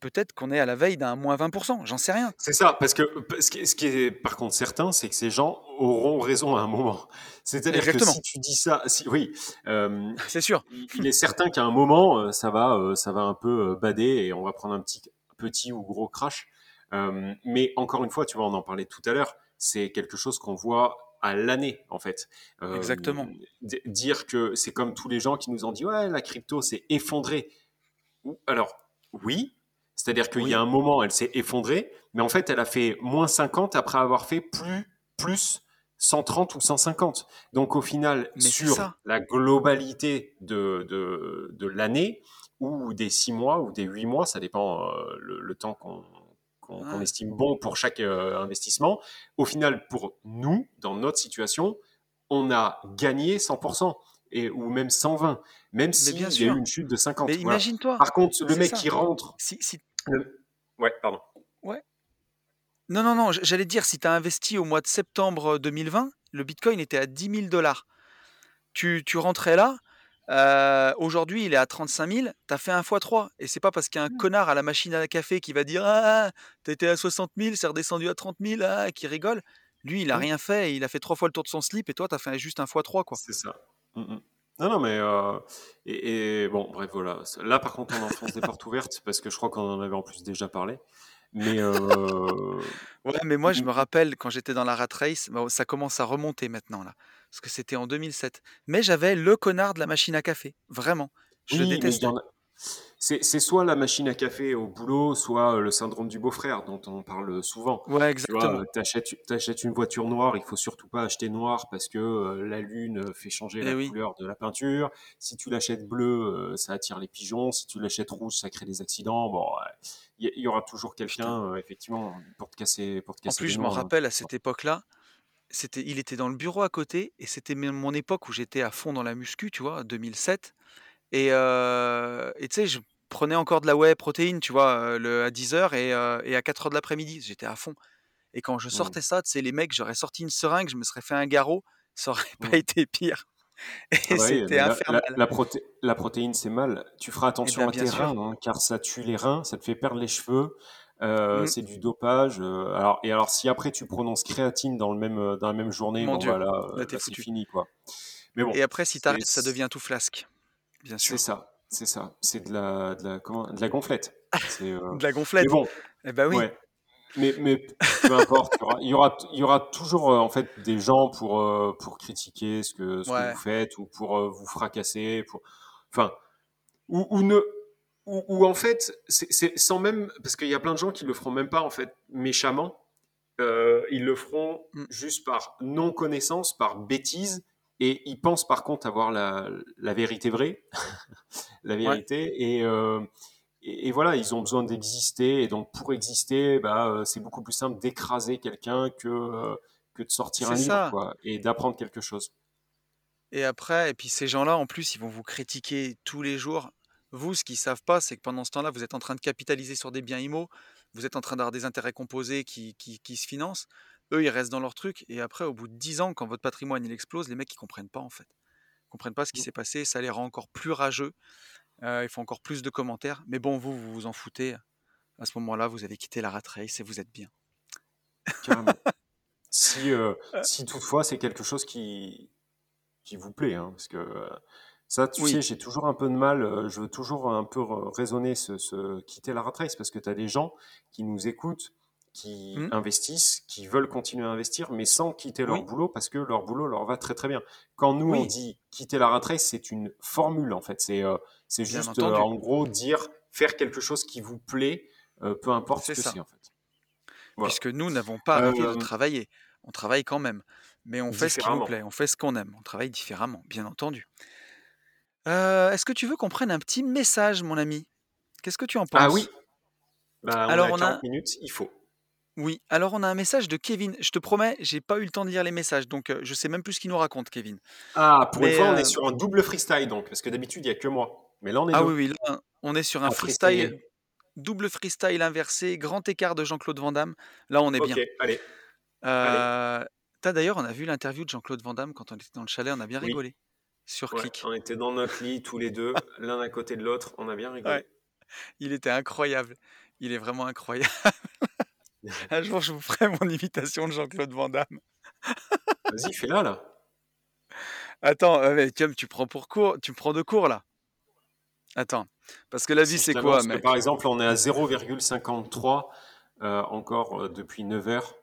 Peut-être qu'on est à la veille d'un moins 20%, j'en sais rien. C'est ça, parce que ce qui, est, par contre certain, c'est que ces gens auront raison à un moment. C'est-à-dire que si tu dis ça, si, oui, euh, C'est sûr. il est certain qu'à un moment, euh, ça va, euh, ça va un peu bader et on va prendre un petit, petit ou gros crash. Euh, mais encore une fois, tu vois, on en parlait tout à l'heure, c'est quelque chose qu'on voit à l'année, en fait. Euh, Exactement. dire que c'est comme tous les gens qui nous ont dit, ouais, la crypto s'est effondrée. Alors, oui, c'est-à-dire qu'il y a un moment, elle s'est effondrée, mais en fait, elle a fait moins 50 après avoir fait plus, plus 130 ou 150. Donc, au final, Mais sur la globalité de, de, de l'année, ou des 6 mois, ou des 8 mois, ça dépend euh, le, le temps qu'on Ouais. estime bon pour chaque euh, investissement. Au final, pour nous, dans notre situation, on a gagné 100%, et, ou même 120, même s'il bien y a eu une chute de 50. Mais Voilà. imagine-toi. Par contre, le mec ça. qui rentre... Si, si... le- Ouais, pardon. Ouais. Non, non, non, j'allais dire, si tu as investi au mois de septembre 2020, le Bitcoin était à 10 000 dollars. Tu, tu rentrais là, euh, aujourd'hui il est à 35 000, tu as fait un x3. Et c'est pas parce qu'il y a un connard à la machine à café qui va dire Ah, t'étais à 60 000, c'est redescendu à 30 000, ah, qui rigole. Lui, il a Mm. rien fait, il a fait trois fois le tour de son slip, et toi, tu as fait juste un x3, quoi. C'est ça. Mm, mm. Non, non, mais... euh, et, et bon, bref, voilà. Là, par contre, on enfonce des portes ouvertes, parce que je crois qu'on en avait en plus déjà parlé. Mais... euh, Ouais, mais moi, je me rappelle quand j'étais dans la rat race, bah, ça commence à remonter maintenant, là. Parce que c'était en 2007. Mais j'avais le connard de la machine à café. Vraiment. Je le Oui, il détestais. y en a... C'est soit la machine à café au boulot, soit euh, le syndrome du beau-frère dont on parle souvent. Ouais, Tu exactement. euh, t'achètes, t'achètes une voiture noire, il faut surtout pas acheter noir parce que euh, la lune fait changer Eh la oui. couleur de la peinture. Si tu l'achètes bleu, euh, ça attire les pigeons. Si tu l'achètes rouge, ça crée des accidents. Bon, il y, aura toujours quelqu'un, euh, effectivement, pour te casser, pour te En casser plus, les je m'en hein. rappelle à cette époque-là, c'était, il était dans le bureau à côté, et c'était même mon époque où j'étais à fond dans la muscu, tu vois, 2007. Et euh, et tu sais, je prenais encore de la whey protéine, tu vois, euh, le, à 10h et, euh, et à 4h de l'après-midi. J'étais à fond. Et quand je Mm, sortais ça, tu sais, les mecs, j'aurais sorti une seringue, je me serais fait un garrot, ça aurait pas mm. été pire. Et Ah bah oui, c'était mais la, la, infernal. la, proté- la protéine, c'est mal. Tu feras Eh attention bien, à tes sûr. reins, hein, car ça tue les reins, ça te fait perdre les cheveux. euh, Mm. c'est du dopage. euh, alors, et alors, si après tu prononces créatine dans, le même, dans la même journée, Mon bon, Dieu, bah là, là, t'es là c'est fini, quoi. Mais bon, Et après, si t'arrêtes, ça devient tout flasque, bien c'est sûr. ça, c'est ça. C'est de la, de la, de la gonflette. C'est, euh, De la Mais gonflette. bon, Eh ben oui. ouais. Mais, mais peu importe, il y aura, il y aura, toujours euh, en fait des gens pour, euh, pour critiquer ce que, ce que Ouais. vous faites ou pour euh, vous fracasser, pour, enfin, ou, ou ne, ou, ou en fait, c'est c'est sans même, parce qu'il y a plein de gens qui le feront même pas en fait méchamment, ils le feront Mm. juste par non connaissance, par bêtise, et ils pensent par contre avoir la, la vérité vraie, la Ouais. vérité, et, euh, et, et voilà, ils ont besoin d'exister, et donc pour exister, bah, euh, c'est beaucoup plus simple d'écraser quelqu'un que, euh, que de sortir un livre, ça. quoi, et d'apprendre quelque chose. Et après, et puis ces gens-là, en plus, ils vont vous critiquer tous les jours. Vous, ce qu'ils savent pas, c'est que pendant ce temps-là, vous êtes en train de capitaliser sur des biens IMO, vous êtes en train d'avoir des intérêts composés qui, qui, qui se financent. Eux, ils restent dans leur truc. Et après, au bout de 10 ans, quand votre patrimoine il explose, les mecs, ils comprennent pas en fait. Ils comprennent pas ce qui Mmh. s'est passé. Ça les rend encore plus rageux. Euh, ils font encore plus de commentaires. Mais bon, vous, vous vous en foutez. À ce moment-là, vous avez quitté la rat race et vous êtes bien. Si, euh, si toutefois c'est quelque chose qui, qui vous plaît, hein, parce que euh, ça, tu Oui. sais, j'ai toujours un peu de mal, je veux toujours un peu raisonner ce, ce- quitter la rat race, parce que tu as des gens qui nous écoutent, qui Hmm investissent, qui veulent continuer à investir, mais sans quitter leur Oui. boulot, parce que leur boulot leur va très très bien. Quand nous, on dit quitter la race, c'est une formule, en fait. C'est euh, c'est juste, euh, en gros, dire, faire quelque chose qui vous plaît, euh, peu importe ce que c'est, en fait. Voilà. Puisque nous n'avons pas arrêté de travailler. On travaille quand même. Mais on fait ce qui nous plaît. On fait ce qu'on aime. On travaille différemment, bien entendu. Est-ce que tu veux qu'on prenne un petit message, mon ami? Qu'est-ce que tu en Ah penses? oui, bah, on Alors, a on a, 40 minutes, il faut. Oui, alors on a un message de Kevin. Je te promets, j'ai pas eu le temps de lire les messages, donc euh, je sais même plus ce qu'il nous raconte, Kevin. Ah, pour une Mais fois, on est euh, sur un double freestyle, donc, parce que d'habitude, il n'y a que moi. Mais là, on est ah deux oui, oui, là, on est sur un freestyle, double freestyle inversé, grand écart de Jean-Claude Van Damme. Là, on est Ok, bien. allez, allez. Euh, T'as d'ailleurs, on a vu l'interview de Jean-Claude Van Damme quand on était dans le chalet, on a bien Oui, rigolé sur ouais, Click. on était dans notre lit, tous les deux, l'un à côté de l'autre, on a bien Ouais, rigolé. il était incroyable. Il est vraiment incroyable. Un jour, je vous ferai mon imitation de Jean-Claude Van Damme. Vas-y, fais-la, là. Attends, euh, mais tu prends pour court, tu me prends de court là. Attends, parce que la vie c'est quoi, que, par mec exemple, on est à 0,53 euh, encore euh, depuis 9 heures,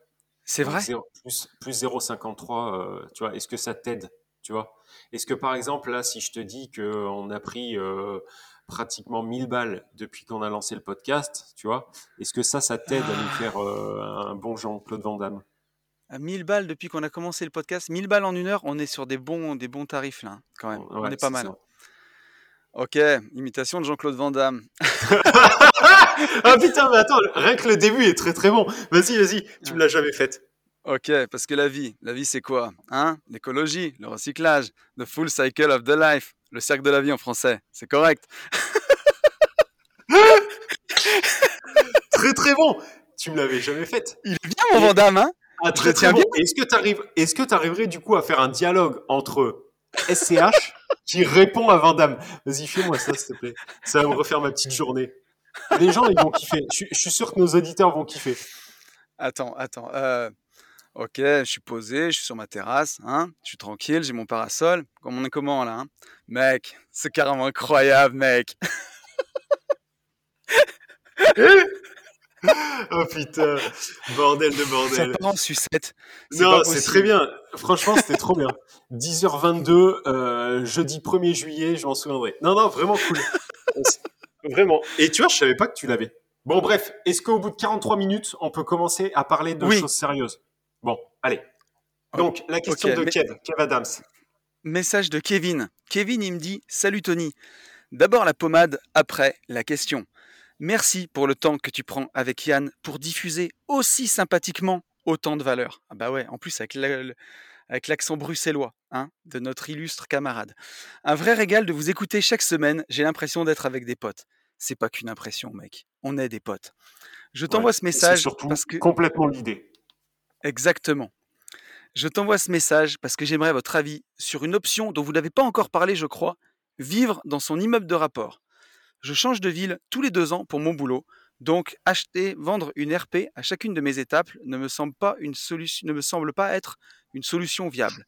C'est vrai? plus, plus 0,53, euh, tu vois, est-ce que ça t'aide, tu vois? Est-ce que, par exemple, là, si je te dis qu'on a pris pratiquement 1000 balles depuis qu'on a lancé le podcast, tu vois, est-ce que ça, ça t'aide à nous Ah, faire euh, un bon Jean-Claude Van Damme? à 1000 balles depuis qu'on a commencé le podcast, 1000 balles en une heure, on est sur des bons, des bons tarifs là, hein, quand même. On est pas mal. ça. Ok, imitation de Jean-Claude Van Damme. ah putain, mais attends, rien que le début est très très bon. Vas-y, vas-y, tu me l'as jamais fait. Ok, parce que la vie, la vie c'est quoi Hein? L'écologie, le recyclage, the full cycle of the life, le cercle de la vie en français, c'est correct. Très très bon. Tu me l'avais jamais fait. Il est bien mon Et Van Damme, hein ah, très très bon. Est-ce que tu arrives, est-ce que tu arriverais du coup à faire un dialogue entre SCH qui répond à Van Damme Vas-y, fais-moi ça, s'il te plaît. Ça va me refaire ma petite journée. Les gens, ils vont kiffer. Je, suis- je suis sûr que nos auditeurs vont kiffer. Attends, attends. euh, ok, je suis posé, je suis sur ma terrasse, hein, je suis tranquille, j'ai mon parasol. Comme on est comment là hein? Mec, c'est carrément incroyable, mec. Oh putain, bordel de Ça bordel. part en sucette. Non, c'est très bien. Franchement, c'était trop bien. 10h22, euh, jeudi 1er juillet, je m'en souviendrai. Non, non, vraiment cool. Vraiment. Et tu vois, je savais pas que tu l'avais. Bon, bref, est-ce qu'au bout de 43 minutes, on peut commencer à parler de Oui. choses sérieuses? Bon, allez. O- Donc, la question de Kev, Kev Adams. message de Kevin. Kevin, il me dit Salut Tony. D'abord la pommade, après la question. Merci pour le temps que tu prends avec Yann pour diffuser aussi sympathiquement autant de valeur. Ah bah ouais, en plus avec la- le- avec l'accent bruxellois hein, de notre illustre camarade. Un vrai régal de vous écouter chaque semaine. J'ai l'impression d'être avec des potes. C'est pas qu'une impression, mec. On est des potes. Je Ouais. t'envoie ce message surtout parce que complètement l'idée. Exactement. Je t'envoie ce message parce que j'aimerais votre avis sur une option dont vous n'avez pas encore parlé, je crois, vivre dans son immeuble de rapport. Je change de ville tous les deux ans pour mon boulot, donc acheter, vendre une RP à chacune de mes étapes ne me semble pas, être une solution viable.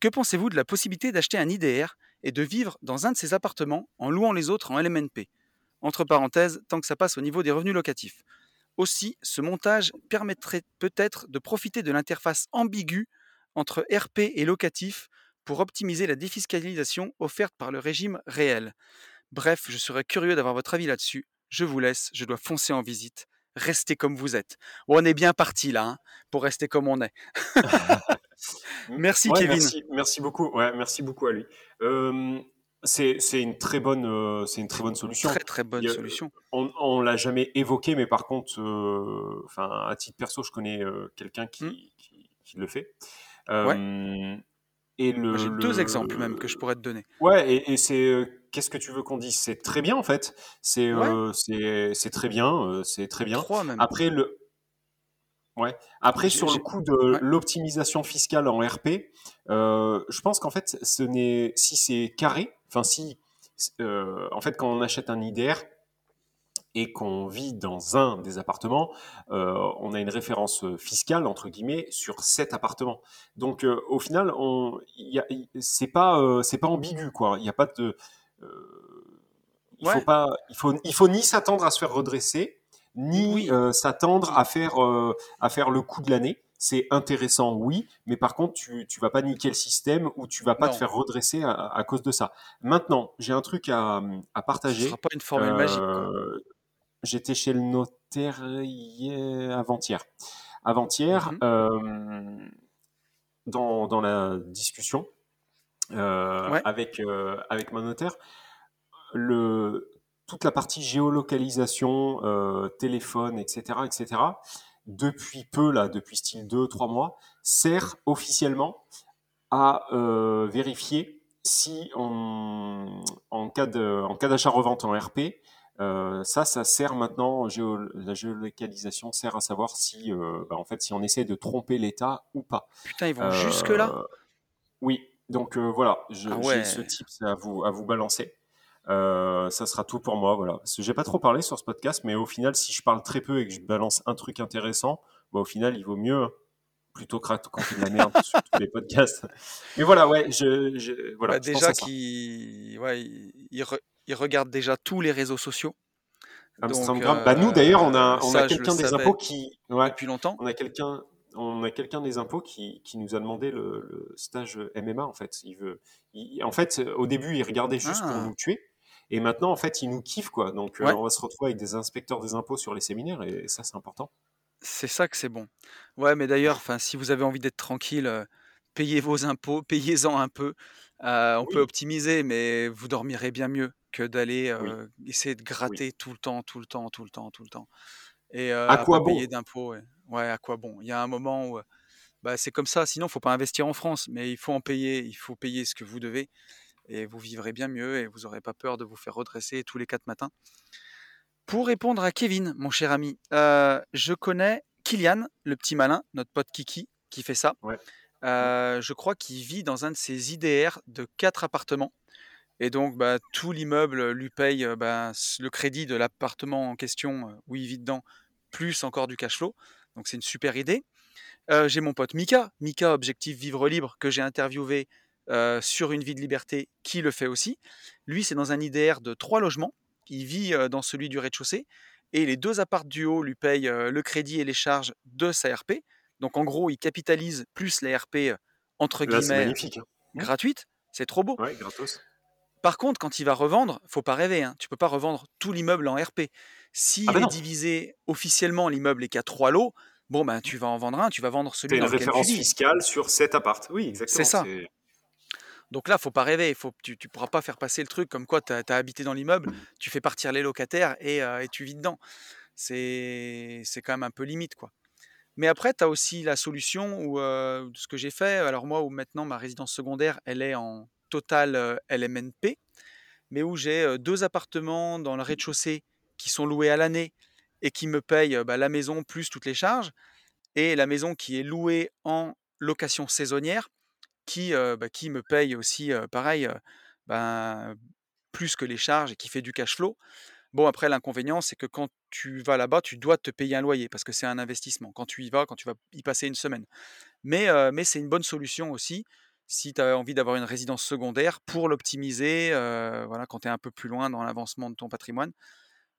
Que pensez-vous de la possibilité d'acheter un IDR et de vivre dans un de ces appartements en louant les autres en LMNP Entre parenthèses, tant que ça passe au niveau des revenus locatifs. Aussi, ce montage permettrait peut-être de profiter de l'interface ambiguë entre RP et locatif pour optimiser la défiscalisation offerte par le régime réel. Bref, je serais curieux d'avoir votre avis là-dessus. Je vous laisse, je dois foncer en visite. Restez comme vous êtes. Bon, on est bien parti là, hein, pour rester comme on est. Merci Ouais, Kevin. merci, merci beaucoup. Ouais, merci beaucoup à lui. Euh, c'est une très bonne, euh, c'est une très bonne solution. Très très bonne a- solution. on, on l'a jamais évoqué, mais par contre, euh, enfin, à titre perso, je connais euh, quelqu'un qui, Hmm. qui, qui le fait. Ouais. Et le, J'ai deux le- exemples même que je pourrais te donner. Ouais, et, et c'est qu'est-ce que tu veux qu'on dise? C'est très bien en fait. C'est Ouais. c'est c'est très bien, c'est très bien. Trois même. Après le Ouais. Après, sur le coup de ouais. l'optimisation fiscale en RP, euh, je pense qu'en fait, ce n'est si c'est carré, enfin si, euh, en fait, quand on achète un IDR et qu'on vit dans un des appartements, euh, on a une référence fiscale entre guillemets sur cet appartement. Donc, euh, au final, on, y a- y- c'est pas, euh, c'est pas ambigu quoi. Il n'y a pas de, euh, il faut pas, il faut, il faut ni s'attendre à se faire redresser, ni Oui. euh, s'attendre à faire, euh, à faire le coup de l'année. C'est intéressant, oui, mais par contre, tu, tu vas pas niquer le système ou tu vas pas te faire redresser à, à cause de ça. Maintenant, j'ai un truc à, à Ce partager. sera pas une formule magique. Euh, J'étais chez le notaire hier- avant-hier. Avant-hier, Mhm. euh, dans, dans la discussion euh, Ouais. avec, avec mon notaire, le, toute la partie géolocalisation, téléphone, etc., etc., depuis peu, là, depuis style 2-3 mois, sert officiellement à euh, vérifier si on, en cas en d'achat-revente en RP, euh, ça, ça sert maintenant, géo- la géolocalisation sert à savoir si, euh, bah, en fait, si on essaie de tromper l'État ou pas. Putain, ils vont Euh, jusque là. Oui, donc voilà, Ah j'ai ouais. ce tips à vous, à vous balancer. Euh, ça sera tout pour moi, voilà. J'ai pas trop parlé sur ce podcast, mais au final, si je parle très peu et que je balance un truc intéressant, bah, au final, il vaut mieux hein, plutôt que raconter de la merde sur tous les podcasts. Mais voilà, ouais, je, je- voilà, Bah, je déjà qu'ils ouais, ils, ils re- ils regardent déjà tous les réseaux sociaux. Donc. Bah, nous, d'ailleurs, on a, euh, on a quelqu'un des impôts qui, ouais, depuis longtemps. on a quelqu'un, on a quelqu'un des impôts qui, qui nous a demandé le, le stage MMA, en fait. Il veut, il- en fait, au début, il regardait juste pour Ah. nous tuer. Et maintenant, en fait, il nous kiffe, quoi. Donc, euh, Ouais. on va se retrouver avec des inspecteurs des impôts sur les séminaires, et ça, c'est important. C'est ça que c'est bon. Ouais, mais d'ailleurs, enfin, si vous avez envie d'être tranquille, euh, payez vos impôts, payez-en un peu. Euh, on peut optimiser, mais vous dormirez bien mieux que d'aller Oui. essayer de gratter tout le temps, tout le temps, tout le temps, tout le temps. Et À quoi bon? payer d'impôts. Ouais. Ouais, à quoi bon? Il y a un moment où bah, c'est comme ça, sinon il faut pas investir en France, mais il faut en payer, il faut payer ce que vous devez, et vous vivrez bien mieux, et vous n'aurez pas peur de vous faire redresser tous les quatre matins. Pour répondre à Kevin, mon cher ami, euh, je connais Kylian, le petit malin, notre pote Kiki, qui fait ça. Ouais. Euh, je crois qu'il vit dans un de ses IDR de quatre appartements. Et donc, bah, tout l'immeuble lui paye euh, bah, le crédit de l'appartement en question où il vit dedans, plus encore du cash flow. Donc, c'est une super idée. Euh, j'ai mon pote Mika, Mika Objectif Vivre Libre, que j'ai interviewé euh, sur Une vie de liberté, qui le fait aussi. Lui, c'est dans un IDR de trois logements. Il vit euh, dans celui du rez-de-chaussée. Et les deux apparts du haut lui payent euh, le crédit et les charges de sa RP. Donc en gros, il capitalise plus la RP entre Là, c'est guillemets magnifique. hein. gratuite. C'est trop beau. Ouais, gratos. Par contre, quand il va revendre, faut pas rêver. Hein, tu peux pas revendre tout l'immeuble en RP. S'il Ah bah est divisé officiellement l'immeuble et qu'il y a trois lots, bon ben tu vas en vendre un, tu vas vendre celui T'as une référence fiscale sur cet appart. Oui, exactement. C'est ça. Donc là, faut pas rêver. Faut, tu ne pourras pas faire passer le truc comme quoi tu as, habité dans l'immeuble, tu fais partir les locataires et, euh, tu vis dedans. C'est quand même un peu limite. quoi. Mais après, tu as aussi la solution où euh, ce que j'ai fait. Alors moi, où maintenant ma résidence secondaire, elle est en total euh, LMNP, mais où j'ai euh, deux appartements dans le rez-de-chaussée qui sont loués à l'année et qui me payent bah, la maison plus toutes les charges, et la maison qui est louée en location saisonnière qui, bah, qui me paye aussi, pareil, ben, plus que les charges et qui fait du cash flow. Bon, après, l'inconvénient, c'est que quand tu vas là-bas, tu dois te payer un loyer parce que c'est un investissement. Quand tu y vas, quand tu vas y passer une semaine. Mais, mais c'est une bonne solution aussi si tu as envie d'avoir une résidence secondaire pour l'optimiser. voilà, quand tu es un peu plus loin dans l'avancement de ton patrimoine,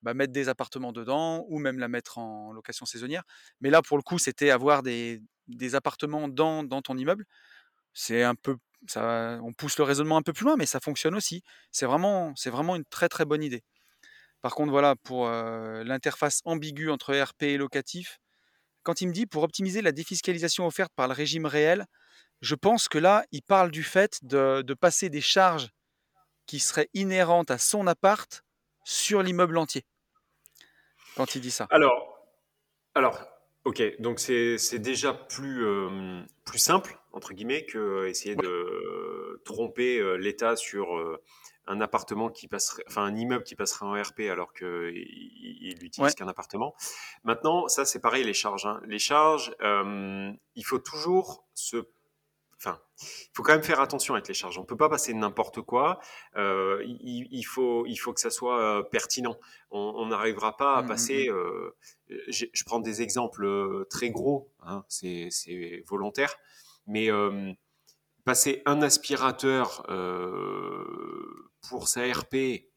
bah, mettre des appartements dedans ou même la mettre en location saisonnière. Mais là, pour le coup, c'était avoir des, des appartements dans, dans ton immeuble. C'est un peu, ça, on pousse le raisonnement un peu plus loin, mais ça fonctionne aussi. C'est vraiment, c'est vraiment une très très bonne idée. Par contre, voilà, pour euh, l'interface ambiguë entre RP et locatif, quand il me dit pour optimiser la défiscalisation offerte par le régime réel, je pense que là, il parle du fait de, de passer des charges qui seraient inhérentes à son appart sur l'immeuble entier. Quand il dit ça. Alors, alors Ok, donc c'est c'est déjà plus, euh, plus simple, entre guillemets, que essayer Ouais, de tromper euh, l'État sur euh, un appartement qui passerait, enfin un immeuble qui passerait en RP alors qu'il il ouais, n'utilise qu'un appartement. Maintenant, ça c'est pareil, les charges. hein. Les charges, euh, il faut toujours se Enfin, il faut quand même faire attention avec les charges. On peut pas passer n'importe quoi. Euh, il, il faut, il faut que ça soit euh, pertinent. On n'arrivera pas à mm, mm, mm. passer. euh, j'ai- je prends des exemples euh, très gros. Hein, c'est volontaire, mais euh, passer un aspirateur euh, pour sa RP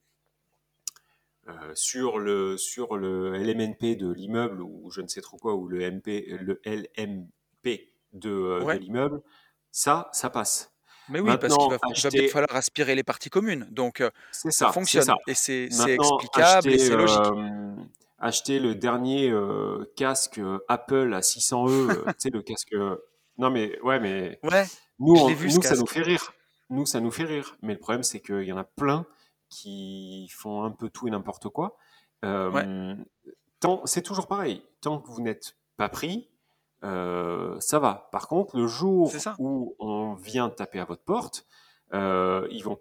euh, sur le sur le LMNP de l'immeuble ou je ne sais trop quoi ou le MP le LMP de, euh, l'immeuble, ça ça passe. Mais oui, parce qu'il va, falloir aspirer les parties communes. Donc, euh, ça fonctionne. ça. Et c'est explicable et acheter c'est logique. euh, acheter le dernier euh, casque Apple à 600 E, tu sais le casque non mais ouais mais Ouais, nous on- vu nous ça nous fait rire. Nous ça nous fait rire, mais le problème c'est qu'il y en a plein qui font un peu tout et n'importe quoi. Euh, c'est toujours pareil. Tant que vous n'êtes pas pris, euh, ça va. Par contre, le jour où on vient taper à votre porte, euh, ils vont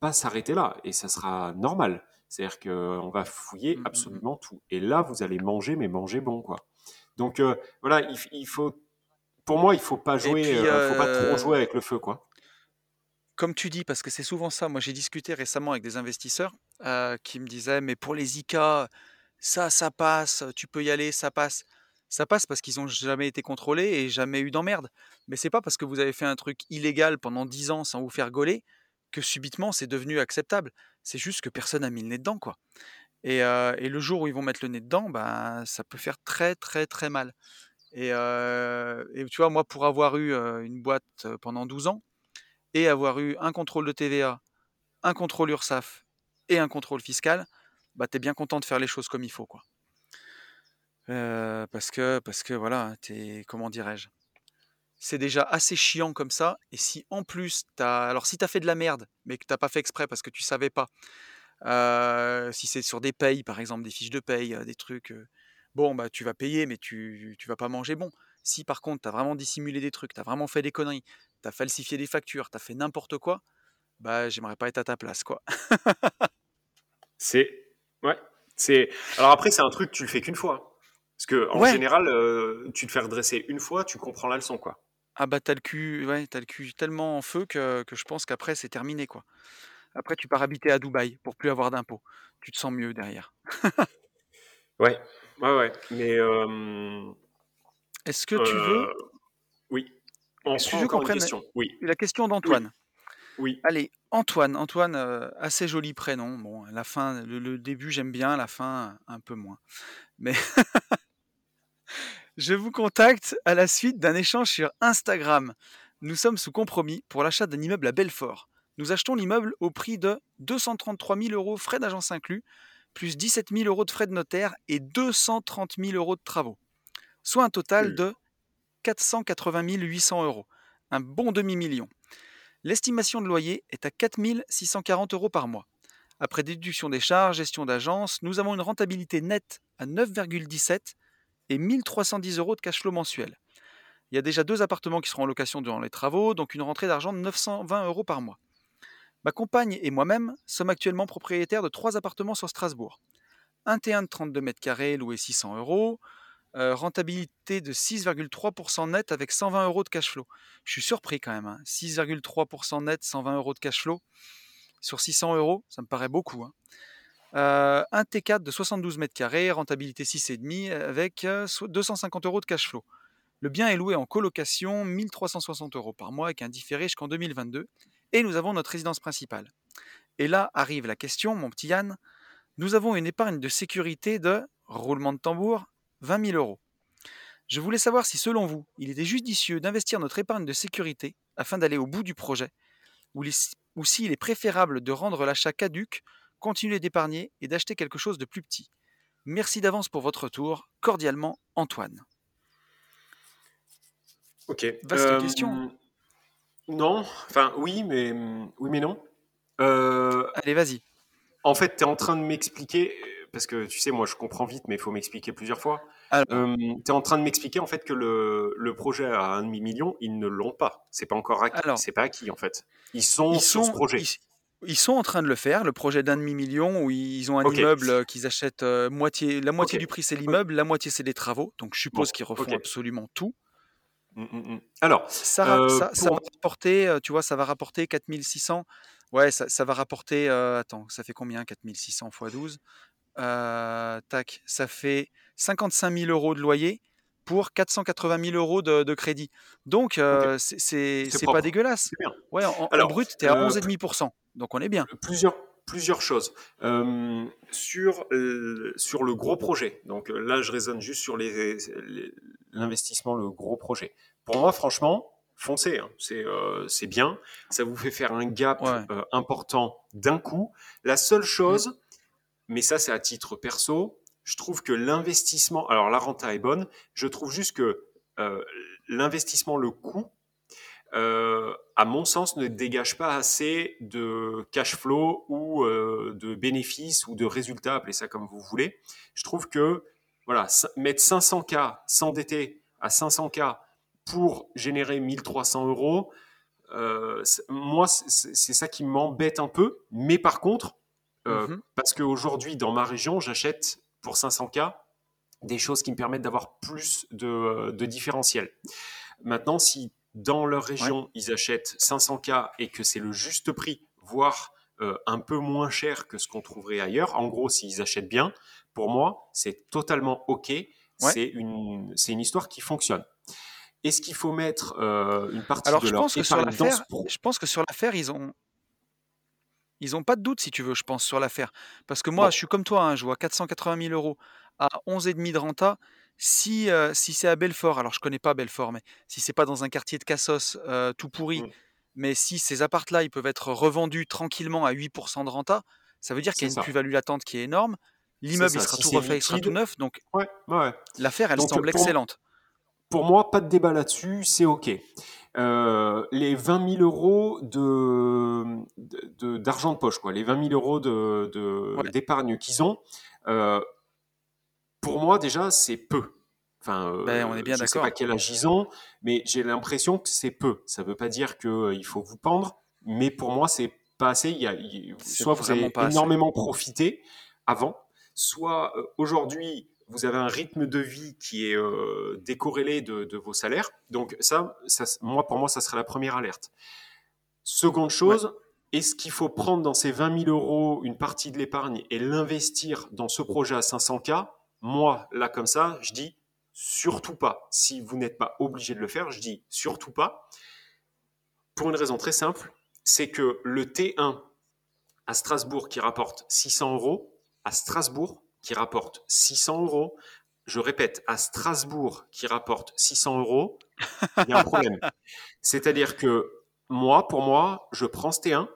pas s'arrêter là et ça sera normal. C'est-à-dire qu'on va fouiller Mm, mm, mm. absolument tout. Et là, vous allez manger, mais manger bon, quoi. Donc euh, voilà, il, faut, pour moi, il faut pas jouer, puis, euh, faut pas trop jouer avec le feu, quoi. comme tu dis, parce que c'est souvent ça, moi j'ai discuté récemment avec des investisseurs qui me disaient, mais pour les ICA, ça, ça passe, tu peux y aller, ça passe. Ça passe parce qu'ils n'ont jamais été contrôlés et jamais eu d'emmerde. Mais c'est pas parce que vous avez fait un truc illégal pendant 10 ans sans vous faire gauler que subitement c'est devenu acceptable. C'est juste que personne n'a mis le nez dedans, quoi. Et, euh, le jour où ils vont mettre le nez dedans, bah, ça peut faire très très très mal. Et, euh, tu vois, moi, pour avoir eu euh, une boîte pendant 12 ans et avoir eu un contrôle de TVA, un contrôle URSAF et un contrôle fiscal, bah, t'es bien content de faire les choses comme il faut, quoi. Euh, parce que, parce que voilà, t'es, comment dirais-je, c'est déjà assez chiant comme ça. Et si en plus t'as, alors si t'as fait de la merde, mais que t'as pas fait exprès parce que tu savais pas, euh, si c'est sur des payes, par exemple, des fiches de paye, euh, des trucs, bon, bah tu vas payer, mais tu, tu vas pas manger bon. Si par contre t'as vraiment dissimulé des trucs, t'as vraiment fait des conneries, t'as falsifié des factures, t'as fait n'importe quoi, bah j'aimerais pas être à ta place, quoi. C'est, ouais, c'est. Alors après, c'est un truc tu le fais qu'une fois. Parce que en Ouais, général, euh, tu te fais redresser une fois, tu comprends la leçon, quoi. ah bah t'as le cul, ouais, t'as le cul tellement en feu que, que je pense qu'après c'est terminé, quoi. Après tu pars habiter à Dubaï pour plus avoir d'impôts. Tu te sens mieux derrière. Ouais, ouais, ouais. Mais euh, Est-ce que tu veux, euh, oui, on est-ce que prend tu veux qu'on encore une prenne question. Oui, la question oui, d'Antoine? oui. Allez, Antoine, Antoine, euh, assez joli prénom. Bon, la fin, le, le début j'aime bien, la fin un peu moins. Mais je vous contacte à la suite d'un échange sur Instagram. Nous sommes sous compromis pour l'achat d'un immeuble à Belfort. Nous achetons l'immeuble au prix de 233 000 euros frais d'agence inclus, plus 17 000 euros de frais de notaire et 230 000 euros de travaux, soit un total Hmm. de 480 800 euros. Un bon demi-million. L'estimation de loyer est à 4 640 euros par mois. Après déduction des charges, gestion d'agence, nous avons une rentabilité nette à 9,17 et 1310 euros de cash flow mensuel. Il y a déjà deux appartements qui seront en location durant les travaux, donc une rentrée d'argent de 920 euros par mois. Ma compagne et moi-même sommes actuellement propriétaires de trois appartements sur Strasbourg. Un T1 de 32 mètres carrés loué 600 euros, euh, rentabilité de 6,3% net avec 120 euros de cash flow. Je suis surpris quand même. hein. 6,3% net, 120 euros de cash flow sur 600 euros, ça me paraît beaucoup. hein. Euh, un T4 de 72 mètres carrés, rentabilité 6,5 avec euh, so- 250 euros de cash flow. Le bien est loué en colocation, 1360 euros par mois avec un différé jusqu'en 2022. Et nous avons notre résidence principale. Et là arrive la question, mon petit Yann. Nous avons une épargne de sécurité de, roulement de tambour, 20 000 euros. Je voulais savoir si, selon vous, il était judicieux d'investir notre épargne de sécurité afin d'aller au bout du projet, ou s'il est préférable de rendre l'achat caduque, continuer d'épargner et d'acheter quelque chose de plus petit. Merci d'avance pour votre retour. Cordialement, Antoine. Ok. Vaste question. Euh, non, enfin oui, mais oui, mais non. Euh, Allez, vas-y. en fait, tu es en train de m'expliquer parce que tu sais, moi, je comprends vite, mais il faut m'expliquer plusieurs fois. Alors, tu es en train de m'expliquer en fait que le, le projet à un demi million, ils ne l'ont pas. C'est pas encore acquis. C'est pas acquis en fait. Ils sont ils sur ce sont, projet. ils, ils sont en train de le faire, le projet d'un demi-million où ils ont un immeuble euh, qu'ils achètent euh, moitié, la moitié du prix c'est l'immeuble, la moitié c'est des travaux. Donc je suppose Bon, qu'ils refont absolument tout. Mm, mm, mm. Alors, Ça, euh, ça, ça va rapporter, tu vois, ça va rapporter 4600. Ouais, ça, ça va rapporter, euh, attends, ça fait combien 4600 x 12 Euh, Tac, ça fait 55 000 euros de loyer pour 480 000 euros de, de crédit. Donc, euh, c'est c'est- pas dégueulasse. Ouais, en, en Alors, brut, t'es à euh, 11,5%. Donc, on est bien. plusieurs, plusieurs choses. Euh, sur, euh, sur le gros projet, donc euh, là je raisonne juste sur les- les- l'investissement, le gros projet. Pour moi, franchement, foncez, hein. c'est euh, bien. Ça vous fait faire un gap Ouais. euh, important d'un coup. La seule chose, mais ça c'est à titre perso, je trouve que l'investissement, alors la renta est bonne, je trouve juste que euh, l'investissement, le coût, euh, à mon sens, ne dégage pas assez de cash flow ou euh, de bénéfices ou de résultats, appelez ça comme vous voulez. Je trouve que voilà, mettre 500K, s'endetter à 500K pour générer 1300 euros, euh, moi, c'est ça qui m'embête un peu. Mais par contre, euh, Mhm. parce qu'aujourd'hui, dans ma région, j'achète pour 500K des choses qui me permettent d'avoir plus de, de différentiel. Maintenant, si dans leur Ouais. région, ils achètent 500K et que c'est le juste prix, voire euh, un peu moins cher que ce qu'on trouverait ailleurs, en gros, s'ils achètent bien, pour moi, c'est totalement OK. Ouais. C'est une, histoire qui fonctionne. Est-ce qu'il faut mettre euh, une partie Alors, de je leur pense que sur épargne dans ce l'affaire, je pense que sur l'affaire, ils ont, ils ont pas de doute, si tu veux, je pense, sur l'affaire. Parce que moi, Bon, je suis comme toi, hein, je vois 480 000 euros à 11,5 de renta. Si, euh, si c'est à Belfort, alors je connais pas Belfort, mais si c'est pas dans un quartier de Cassos euh, tout pourri, mm, mais si ces apparts-là, ils peuvent être revendus tranquillement à 8% de renta, ça veut dire qu'il y a une plus-value latente qui est énorme. L'immeuble, il sera Si tout refait, il sera tout neuf. Donc, ouais, ouais. l'affaire, elle Donc, semble pour, excellente. pour moi, pas de débat là-dessus, c'est OK. Euh, les 20 000 euros de, de- d'argent de, poche, quoi, les 20 000 euros de, de- Ouais. d'épargne qu'ils ont, euh, pour moi, déjà, c'est peu. Enfin, Ben, on est euh, bien je sais pas quel âge ils ont, mais j'ai l'impression que c'est peu. Ça veut pas dire qu'il faut vous pendre, mais pour moi, c'est pas assez. Il y a, il- C'est soit vous avez assez. énormément profité avant, soit euh, aujourd'hui, vous avez un rythme de vie qui est euh, décorrélé de, de vos salaires. Donc ça, ça, moi, pour moi, ça serait la première alerte. Seconde Ouais. chose, est-ce qu'il faut prendre dans ces 20 000 euros une partie de l'épargne et l'investir dans ce projet à 500K Moi, là, comme ça, je dis surtout pas. Si vous n'êtes pas obligé de le faire, je dis surtout pas. Pour une raison très simple, c'est que le T1 à Strasbourg qui rapporte 600 euros, à Strasbourg qui rapporte 600 euros, je répète, à Strasbourg qui rapporte 600 euros, il y a un problème. C'est-à-dire que moi, pour moi, je prends ce T1,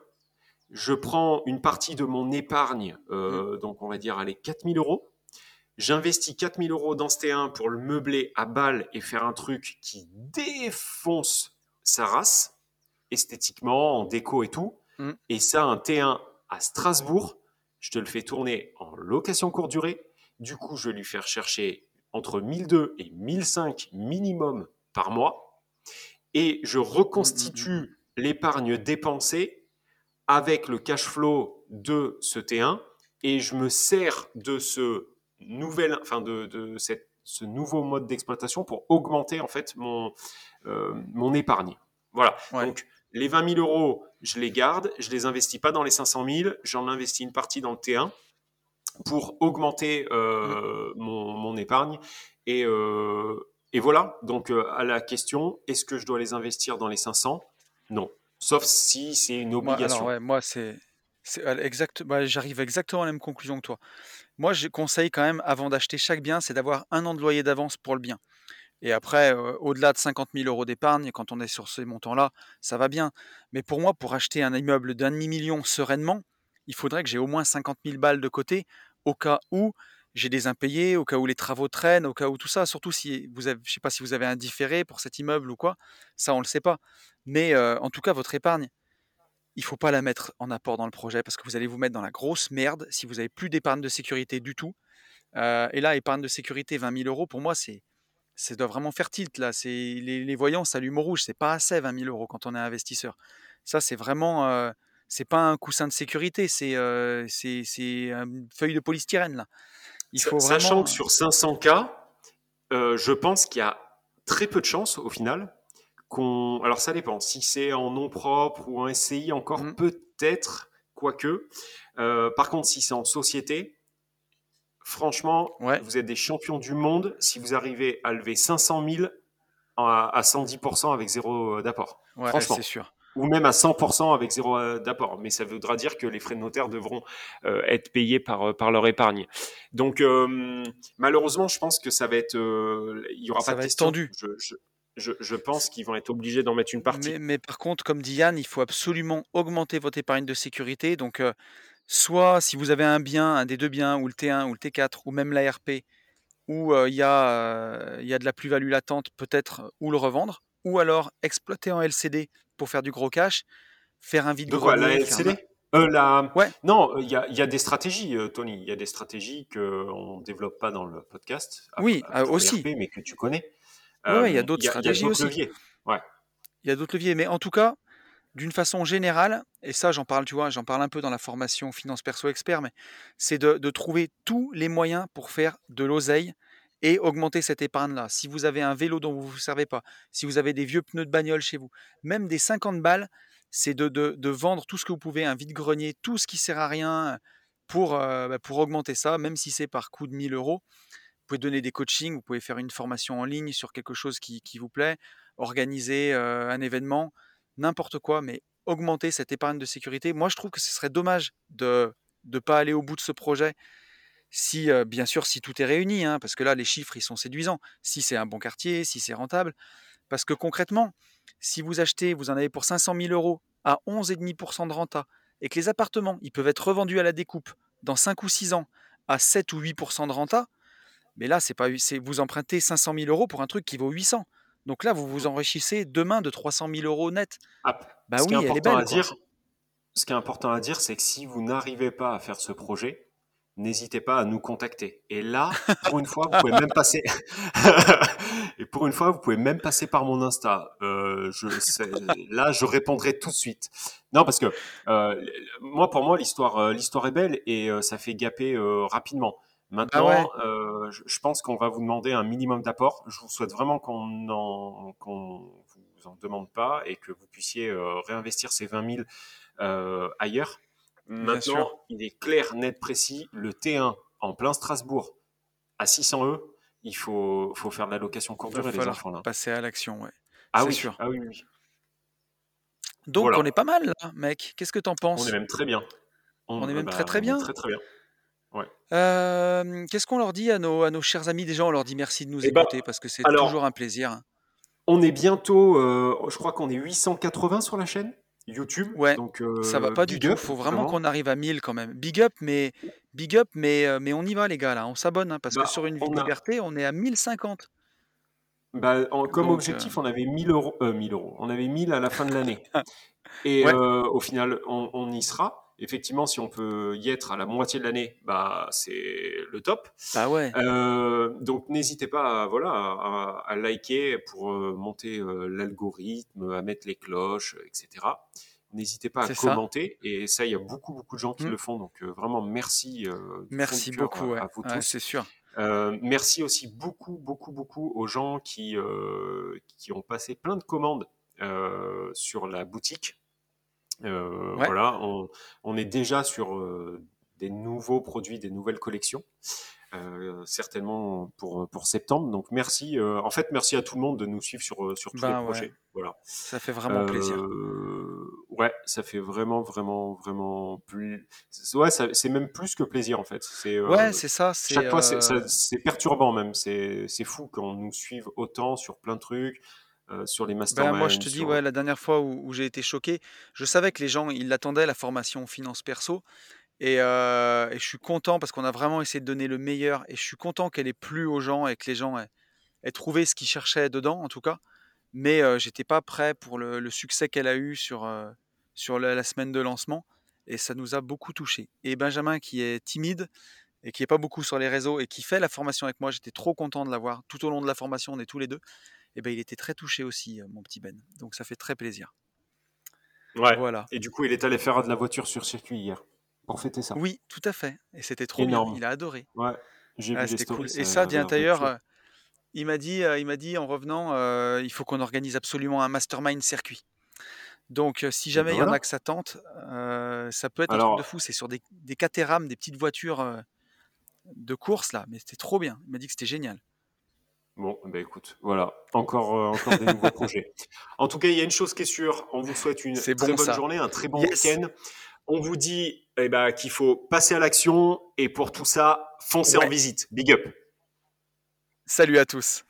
je prends une partie de mon épargne, Mmh. euh, donc on va dire, allez, 4000 euros. J'investis 4000 euros dans ce T1 pour le meubler à balle et faire un truc qui défonce sa race, esthétiquement, en déco et tout. Mm. Et ça, un T1 à Strasbourg, je te le fais tourner en location courte durée. Du coup, je vais lui faire chercher entre 1002 et 1005 minimum par mois. Et je Mm, mm, mm, reconstitue l'épargne dépensée avec le cash flow de ce T1 et je me sers de ce nouvel, enfin de, de cette, ce nouveau mode d'exploitation pour augmenter en fait mon, euh, mon épargne. Voilà. Ouais. Donc les 20 000 euros, je les garde, je les investis pas dans les 500 000, j'en investis une partie dans le T1 pour augmenter euh, mon, mon épargne et euh, et voilà, donc euh, à la question, est-ce que je dois les investir dans les 500 Non. Sauf si c'est une Moi, alors, obligation. ouais, moi, c'est. C'est- Exact, bah, j'arrive exactement à la même conclusion que toi. Moi, je conseille quand même, avant d'acheter chaque bien, c'est d'avoir un an de loyer d'avance pour le bien. Et après, au-delà de 50 000 euros d'épargne, quand on est sur ces montants-là, ça va bien. Mais pour moi, pour acheter un immeuble d'un demi-million sereinement, il faudrait que j'ai au moins 50 000 balles de côté, au cas où j'ai des impayés, au cas où les travaux traînent, au cas où tout ça. Surtout si vous avez, je sais pas si vous avez un différé pour cet immeuble ou quoi, ça on le sait pas. Mais en tout cas, votre épargne, il faut pas la mettre en apport dans le projet parce que vous allez vous mettre dans la grosse merde si vous avez plus d'épargne de sécurité du tout. Euh, et là, épargne de sécurité 20 000 euros, pour moi, c'est ça doit vraiment faire tilt là. C'est les, les voyants s'allument au rouge. C'est pas assez 20 000 euros quand on est investisseur. Ça, c'est vraiment euh, c'est pas un coussin de sécurité, c'est euh, c'est c'est une feuille de polystyrène là. Il faut Sachant vraiment... que sur 500 cas, euh, je pense qu'il y a très peu de chances au final qu'on. Alors ça dépend. Si c'est en nom propre ou en SCI, encore mmh. peut-être, quoique. Euh, par contre, si c'est en société, franchement, vous êtes des champions du monde si vous arrivez à lever 500 000 à, 110% avec zéro d'apport. franchement, c'est sûr ou même à 100% avec zéro euh, d'apport. Mais ça voudra dire que les frais de notaire devront euh, être payés par, euh, par leur épargne. Donc, malheureusement, je pense que ça va être. il y aura ça pas va être tendu. Je, je, je, pense qu'ils vont être obligés d'en mettre une partie. Mais, mais, par contre, comme dit Yann, il faut absolument augmenter votre épargne de sécurité. Donc, soit si vous avez un bien, un des deux biens, ou le T1 ou le T4, ou même l'ARP, où il y, a, y a de la plus-value latente, peut-être, ou le revendre, ou alors exploiter en LCD pour faire du gros cash, faire un vide De quoi, la LCD euh, la... ouais. Non, il y a, y a, des stratégies, euh, Tony. Il y a des stratégies qu'on ne développe pas dans le podcast. oui, euh, aussi. mais que tu connais. Oui, il y a d'autres stratégies aussi. Leviers. Ouais. Il y a d'autres leviers. Mais en tout cas, d'une façon générale, et ça j'en parle, tu vois, j'en parle un peu dans la formation Finance Perso Expert, mais c'est de, de, trouver tous les moyens pour faire de l'oseille et augmenter cette épargne-là. Si vous avez un vélo dont vous ne vous servez pas, si vous avez des vieux pneus de bagnole chez vous, même des 50 balles, c'est de, de, vendre tout ce que vous pouvez, un vide-grenier, tout ce qui sert à rien pour, euh, bah, pour augmenter ça, même si c'est par coût de 1000 euros. Pouvez donner des coachings, vous pouvez faire une formation en ligne sur quelque chose qui, vous plaît, organiser un événement, n'importe quoi, mais augmenter cette épargne de sécurité. Moi, je trouve que ce serait dommage de ne pas aller au bout de ce projet si, bien sûr, si tout est réuni, hein, parce que là, les chiffres, ils sont séduisants. Si c'est un bon quartier, si c'est rentable. Parce que concrètement, si vous achetez, vous en avez pour 500 000 euros à 11,5% de renta, et que les appartements, ils peuvent être revendus à la découpe dans 5 ou 6 ans à 7 ou 8% de renta, mais là, c'est pas, vous empruntez 500 000 euros pour un truc qui vaut 800. Donc là, vous vous enrichissez demain de 300 000 euros net. Ah, bah oui, elle est belle. À dire, ce qui est important à dire, c'est que si vous n'arrivez pas à faire ce projet, n'hésitez pas à nous contacter. Et là, pour une fois, vous pouvez même passer. et pour une fois, vous pouvez même passer par mon Insta. Euh, je, là, je répondrai tout de suite. Non, parce que euh, moi, pour moi, l'histoire, euh, l'histoire est belle et ça fait gaper rapidement. Maintenant, ah je, pense qu'on va vous demander un minimum d'apport. Je vous souhaite vraiment qu'on en, qu'on vous en demande pas et que vous puissiez réinvestir ces 20 000 ailleurs Maintenant, il est clair, net, précis. Le T1 en plein Strasbourg à 600 E, il faut, faut faire de la location courte durée, les enfants. Là. Passer à l'action, ouais. Ah oui, sûr. Ah oui, oui. Donc, on est pas mal là, mec. Qu'est-ce que t'en penses? On est même très bien. On, est même très très bien. Très très bien. Euh, qu'est-ce qu'on leur dit à nos, à nos chers amis? Déjà, on leur dit merci de nous eh ben, écouter parce que c'est toujours un plaisir. On est bientôt, euh, je crois qu'on est 880 sur la chaîne. YouTube. Ouais, donc, ça va pas du tout. Il faut vraiment qu'on arrive à 1000 quand même. Big up, mais big up, mais, mais on y va les gars là. On s'abonne hein, parce que bah, sur une vie de liberté, on est à 1050. Bah, comme objectif, on avait 1000 euros, 1000 euros. On avait 1000 à la fin de l'année. Et au final, on, y sera. Effectivement, si on peut y être à la moitié de l'année, bah c'est le top. Bah ouais. donc n'hésitez pas, à, voilà, à, liker pour monter l'algorithme, à mettre les cloches, etc. N'hésitez pas à commenter. Et ça, il y a beaucoup, beaucoup de gens qui mmh. le font. Donc vraiment, merci. merci beaucoup à, vous tous. c'est sûr. merci aussi beaucoup, beaucoup, beaucoup aux gens qui, qui ont passé plein de commandes sur la boutique. Euh, voilà, on, est déjà sur euh, des nouveaux produits, des nouvelles collections. Euh, certainement pour, pour septembre. Donc merci. en fait, merci à tout le monde de nous suivre sur, sur tous les ben projets. Voilà. Ça fait vraiment plaisir. Ouais, ça fait vraiment, vraiment, vraiment plus. Ouais, c'est même plus que plaisir en fait. C'est. ouais, c'est ça. Chaque fois, c'est perturbant même. C'est fou qu'on nous suive autant sur plein de trucs. Euh, sur les masterminds. Ben, moi, je te dis, ouais, la dernière fois où, j'ai été choqué, je savais que les gens, ils l'attendaient, la formation finance perso. Euh, et, je suis content parce qu'on a vraiment essayé de donner le meilleur. Et je suis content qu'elle ait plu aux gens et que les gens aient, trouvé ce qu'ils cherchaient dedans, en tout cas. Mais euh, j'étais pas prêt pour le, succès qu'elle a eu sur, sur la, la semaine de lancement et ça nous a beaucoup touché. Et Benjamin, qui est timide et qui est pas beaucoup sur les réseaux et qui fait la formation avec moi, j'étais trop content de l'avoir. Tout au long de la formation, on est tous les deux. Et ben, il était très touché aussi, euh, mon petit Ben. Donc ça fait très plaisir. Ouais. Voilà. Et du coup, il est allé faire de la voiture sur circuit hier pour fêter ça. Oui, tout à fait. Et c'était trop Énorme. bien. Il a adoré. Ouais. J'ai Ah, vu les c'était stories. cool. Et ça d'ailleurs, euh, il m'a dit, euh, il m'a dit en revenant, euh, il faut qu'on organise absolument un mastermind circuit. Donc, si jamais ben il y en a que ça tente, euh, ça peut être un truc de fou. C'est sur des, des Caterham, des petites voitures de course là, mais c'était trop bien. Il m'a dit que c'était génial. Bon, bah écoute, voilà, encore, euh, encore des nouveaux projets. En tout cas, il y a une chose qui est sûre, on vous souhaite une très bon, bonne ça. journée, un très bon Yes. week-end. On vous dit eh ben, qu'il faut passer à l'action et pour tout ça, foncez Ouais. en visite. Big up. Salut à tous.